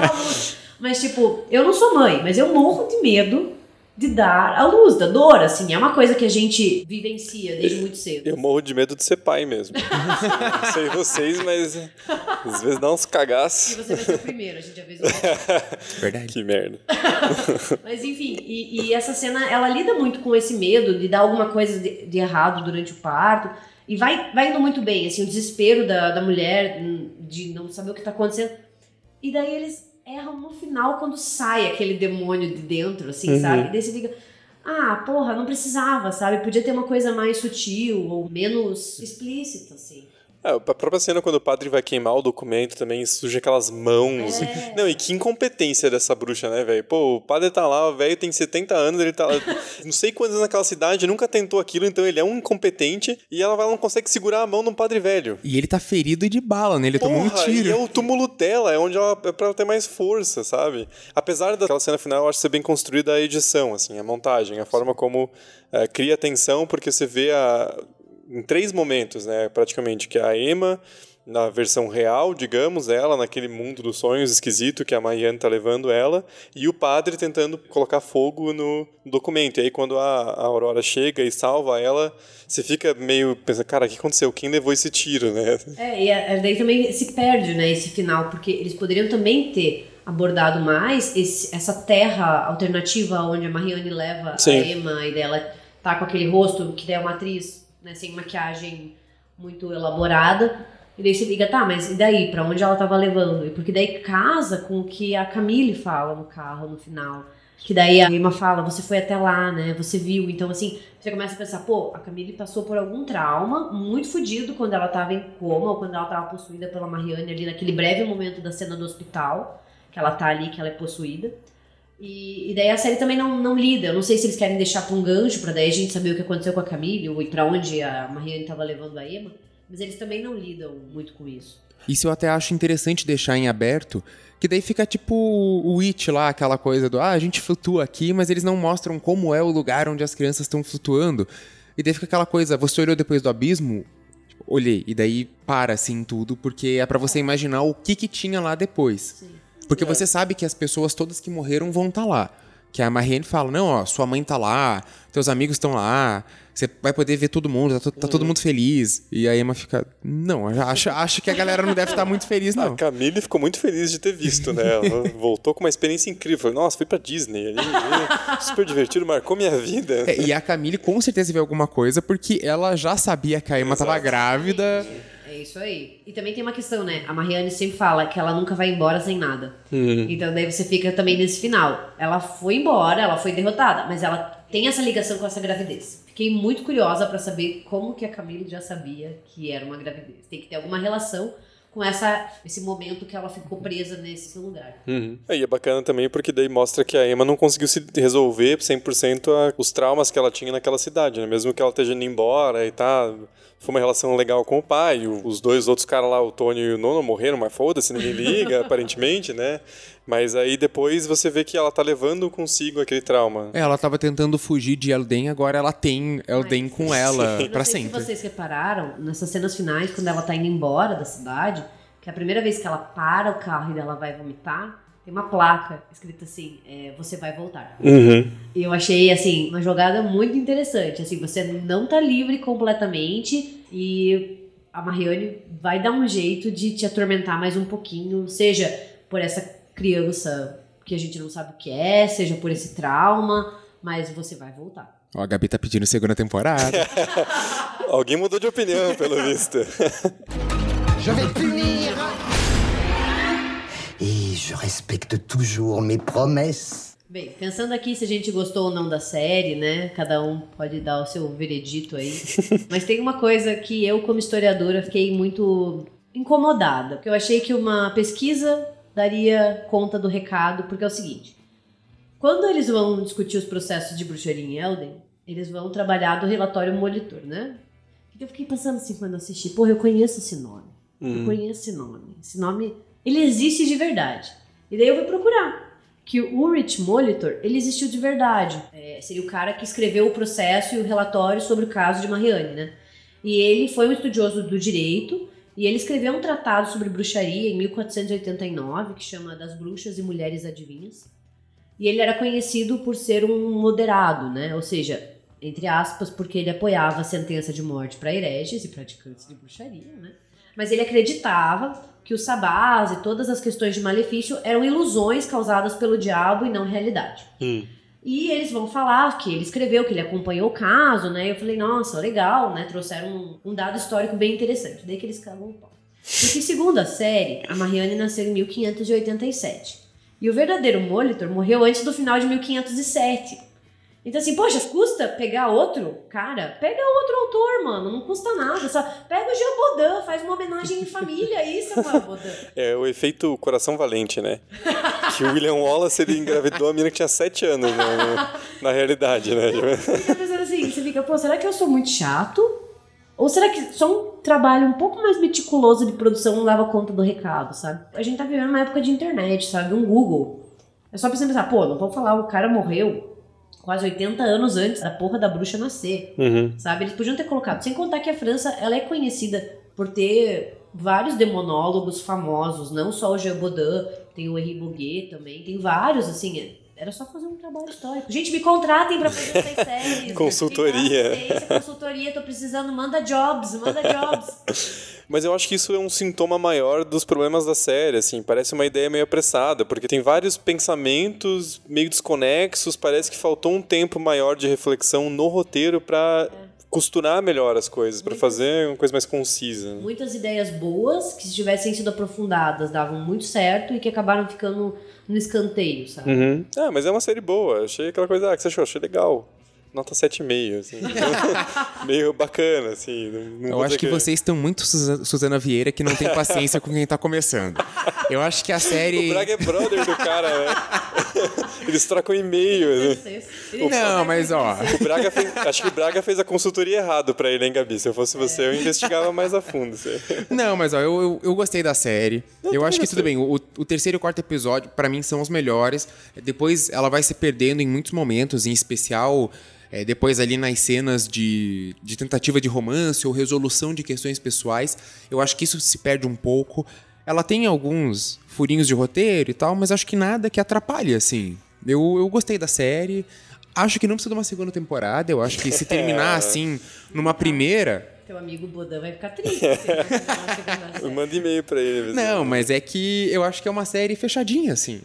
mas, tipo, eu não sou mãe, mas eu morro de medo de dar a luz, da dor, assim. É uma coisa que a gente vivencia desde muito cedo. eu morro de medo de ser pai mesmo. Não sei vocês, mas às vezes dá uns E cagaços. você vai ser o primeiro, a gente avisou. Verdade. Que merda. Mas enfim, e, e essa cena, ela lida muito com esse medo de dar alguma coisa de, de errado durante o parto. E vai, vai indo muito bem, assim, o desespero da, da mulher de não saber o que tá acontecendo. E daí eles erram no final quando sai aquele demônio de dentro, assim, sabe? E daí você fica, ah, porra, não precisava, sabe? Podia ter uma coisa mais sutil ou menos explícita, assim. É, a própria cena quando o padre vai queimar o documento também surge aquelas mãos. É. Não, e que incompetência dessa bruxa, né, velho? Pô, o padre tá lá, o velho tem 70 anos, ele tá lá, não sei quantos anos naquela cidade, nunca tentou aquilo, então ele é um incompetente e ela vai- não consegue segurar a mão de um padre velho. E ele tá ferido e de bala, né? Ele tomou um Porra, tiro. E é o túmulo dela, é onde ela é pra ela ter mais força, sabe? Apesar daquela cena final, eu acho ser bem construída a edição, assim, a montagem, a forma como eh, cria tensão, porque você vê a, em três momentos, né, praticamente, que é a Emma na versão real, digamos, ela naquele mundo dos sonhos esquisito que a Marianne tá levando ela, e o padre tentando colocar fogo no documento. E aí quando a, a Aurora chega e salva ela, você fica meio pensando, cara, o que aconteceu? Quem levou esse tiro, né? É, e a- daí também se perde, né, esse final, porque eles poderiam também ter abordado mais esse- essa terra alternativa onde a Marianne leva Sim. a Emma e dela tá com aquele rosto que daí é uma atriz, né, sem maquiagem muito elaborada. E daí você fica, tá, mas e daí? Pra onde ela tava levando? E porque daí casa com o que a Camille fala no carro no final. Que daí a Emma fala, você foi até lá, né? Você viu. Então, assim, você começa a pensar, pô, a Camille passou por algum trauma muito fodido quando ela tava em coma ou quando ela tava possuída pela Marianne ali naquele breve momento da cena do hospital, que ela tá ali, que ela é possuída. E, e daí a série também não, não lida. Eu não sei se eles querem deixar pra um gancho, pra daí a gente saber o que aconteceu com a Camille ou e pra onde a Marianne tava levando a Emma. Mas eles também não lidam muito com isso. Isso eu até acho interessante deixar em aberto, que daí fica tipo o It lá, aquela coisa do ah, a gente flutua aqui, mas eles não mostram como é o lugar onde as crianças estão flutuando. E daí fica aquela coisa, você olhou depois do abismo? Tipo, olhei, e daí para assim tudo, porque é pra você imaginar o que que tinha lá depois. Porque você sabe que as pessoas todas que morreram vão estar lá. Que a Marianne fala, não, ó, sua mãe tá lá, teus amigos estão lá, você vai poder ver todo mundo, tá, tá todo mundo feliz. E a Emma fica, não, acho, acho que a galera não deve estar muito feliz, A não. Camille ficou muito feliz de ter visto, né? Ela voltou com uma experiência incrível. Falou, Nossa, fui pra Disney ali, super divertido, marcou minha vida. É, e a Camille com certeza viu alguma coisa, porque ela já sabia que a Emma tava grávida. É isso aí. E também tem uma questão, né? A Marianne sempre fala que ela nunca vai embora sem nada. Então daí você fica também nesse final. Ela foi embora, ela foi derrotada, mas ela tem essa ligação com essa gravidez. Fiquei muito curiosa pra saber como que a Camille já sabia que era uma gravidez. Tem que ter alguma relação com essa, esse momento que ela ficou presa nesse lugar. Uhum. É, E é bacana também porque daí mostra que a Emma não conseguiu se resolver 100% a, os traumas que ela tinha naquela cidade, né? Mesmo que ela esteja indo embora e tá... Foi uma relação legal com o pai, o- os dois outros caras lá, o Tony e o Nono, morreram, mas foda-se, ninguém liga, aparentemente, né? Mas aí depois você vê que ela tá levando consigo aquele trauma. É, ela tava tentando fugir de Elden, agora ela tem Elden com ela sei sempre. se vocês repararam, nessas cenas finais, quando ela tá indo embora da cidade, que é a primeira vez que ela para o carro e ela vai vomitar, tem uma placa escrita assim, é, você vai voltar. Uhum. E eu achei, assim, uma jogada muito interessante. Assim, você não tá livre completamente e a Marianne vai dar um jeito de te atormentar mais um pouquinho, seja por essa criança que a gente não sabe o que é, seja por esse trauma, mas você vai voltar. Ó, a Gabi tá pedindo segunda temporada. Alguém mudou de opinião, pelo visto. Je vais punir. Et je respecte toujours mes promesses. Bem, pensando aqui se a gente gostou ou não da série, né? Cada um pode dar o seu veredito aí. Mas tem uma coisa que eu, como historiadora, fiquei muito incomodada. Porque eu achei que uma pesquisa daria conta do recado, porque é o seguinte. Quando eles vão discutir os processos de bruxaria em Elden, eles vão trabalhar do relatório monitor, né? Eu fiquei pensando assim quando assisti, porra, eu conheço esse nome. Eu conheço esse nome. Esse nome, ele existe de verdade. E daí eu fui procurar. Que o Ulrich Molitor, ele existiu de verdade. É, seria o cara que escreveu o processo e o relatório sobre o caso de Marianne, né? E ele foi um estudioso do direito e ele escreveu um tratado sobre bruxaria em 1489, que chama Das Bruxas e Mulheres Adivinhas. E ele era conhecido por ser um moderado, né? Ou seja, entre aspas, porque ele apoiava a sentença de morte para hereges e praticantes de bruxaria, né? Mas ele acreditava que os sabás e todas as questões de malefício eram ilusões causadas pelo diabo e não realidade. E eles vão falar que ele escreveu, que ele acompanhou o caso, né? Eu falei, nossa, legal, né? Trouxeram um, um dado histórico bem interessante. Daí que eles calam o pau. Porque, segundo a série, a Marianne nasceu em 1587. E o verdadeiro Molitor morreu antes do final de 1507. Então, assim, poxa, custa pegar outro? Cara, pega outro autor, mano. Não custa nada. Só pega o Jean Baudin, faz uma homenagem em família aí, Samuel Baudin. É o efeito coração valente, né? que o William Wallace ele engravidou a menina que tinha 7 anos, né? Na realidade, né? fica pensando assim, você fica, pô, será que eu sou muito chato? Ou será que só um trabalho um pouco mais meticuloso de produção não dava conta do recado, sabe? A gente tá vivendo uma época de internet, sabe? Um Google. É só pra você pensar, pô, não vamos falar, o cara morreu quase 80 anos antes da porra da bruxa nascer, Uhum. sabe? Eles podiam ter colocado. Sem contar que a França, ela é conhecida por ter vários demonólogos famosos, não só o Jean Baudin, tem o Henri Boguet também, tem vários, assim, é- era só fazer um trabalho histórico. Gente, me contratem pra fazer essas séries. Consultoria. Consultoria, tô precisando, manda jobs, manda jobs. Mas eu acho que isso é um sintoma maior dos problemas da série, assim. Parece uma ideia meio apressada, porque tem vários pensamentos meio desconexos. Parece que faltou um tempo maior de reflexão no roteiro pra costurar melhor as coisas, pra fazer uma coisa mais concisa. né? Muitas ideias boas, que se tivessem sido aprofundadas, davam muito certo e que acabaram ficando no escanteio, sabe? Uhum. Ah, mas é uma série boa. Achei aquela coisa, ah, que você achou? Achei legal. Nota 7,5, assim. meio bacana, assim. Não, não Eu acho dizer que vocês estão muito Suza- Suzana Vieira que não tem paciência com quem tá começando. Eu acho que a O série. Braga é brother do cara, né? Eles trocam e-mail. né? Não, mas ó. O Braga fez, acho que o Braga fez a consultoria errado pra ele, hein, Gabi? Se eu fosse você, eu investigava mais a fundo. Não, mas ó, eu, eu, eu gostei da série. Eu, acho que tudo bem. O, o terceiro e o quarto episódio, pra mim, são os melhores. Depois ela vai se perdendo em muitos momentos, em especial. É, depois ali nas cenas de, de tentativa de romance ou resolução de questões pessoais, eu acho que isso se perde um pouco. Ela tem alguns furinhos de roteiro e tal, mas acho que nada que atrapalhe, assim. Eu, eu gostei da série. Acho que não precisa de uma segunda temporada. Eu acho que se terminar assim, numa primeira, Teu amigo Bodan vai ficar triste. série. Manda e-mail pra ele. Não, mas é que eu acho que é uma série fechadinha, assim.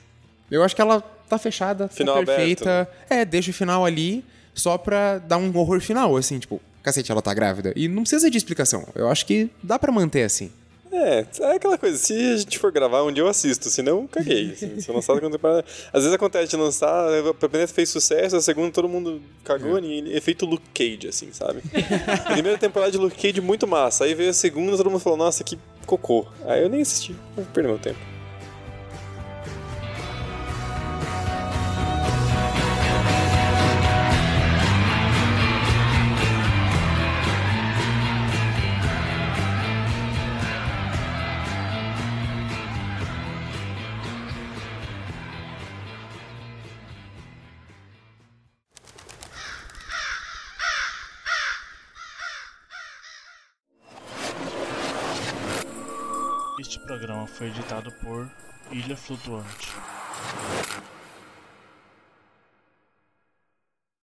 Eu acho que ela tá fechada, Final tá aberto, perfeita. É, deixa o final ali só pra dar um horror final, assim, tipo, cacete, ela tá grávida. E não precisa de explicação. Eu acho que dá pra manter assim. É, é aquela coisa, se a gente for gravar um dia eu assisto, senão caguei. Assim, se eu lançar segunda temporada. Às vezes acontece de lançar, a primeira fez sucesso, a segunda todo mundo cagou, e efeito Luke Cage, assim, sabe? primeira temporada de Luke Cage muito massa, aí veio a segunda todo mundo falou, nossa, que cocô. Aí eu nem assisti, perder meu tempo. Foi editado por Ilha Flutuante.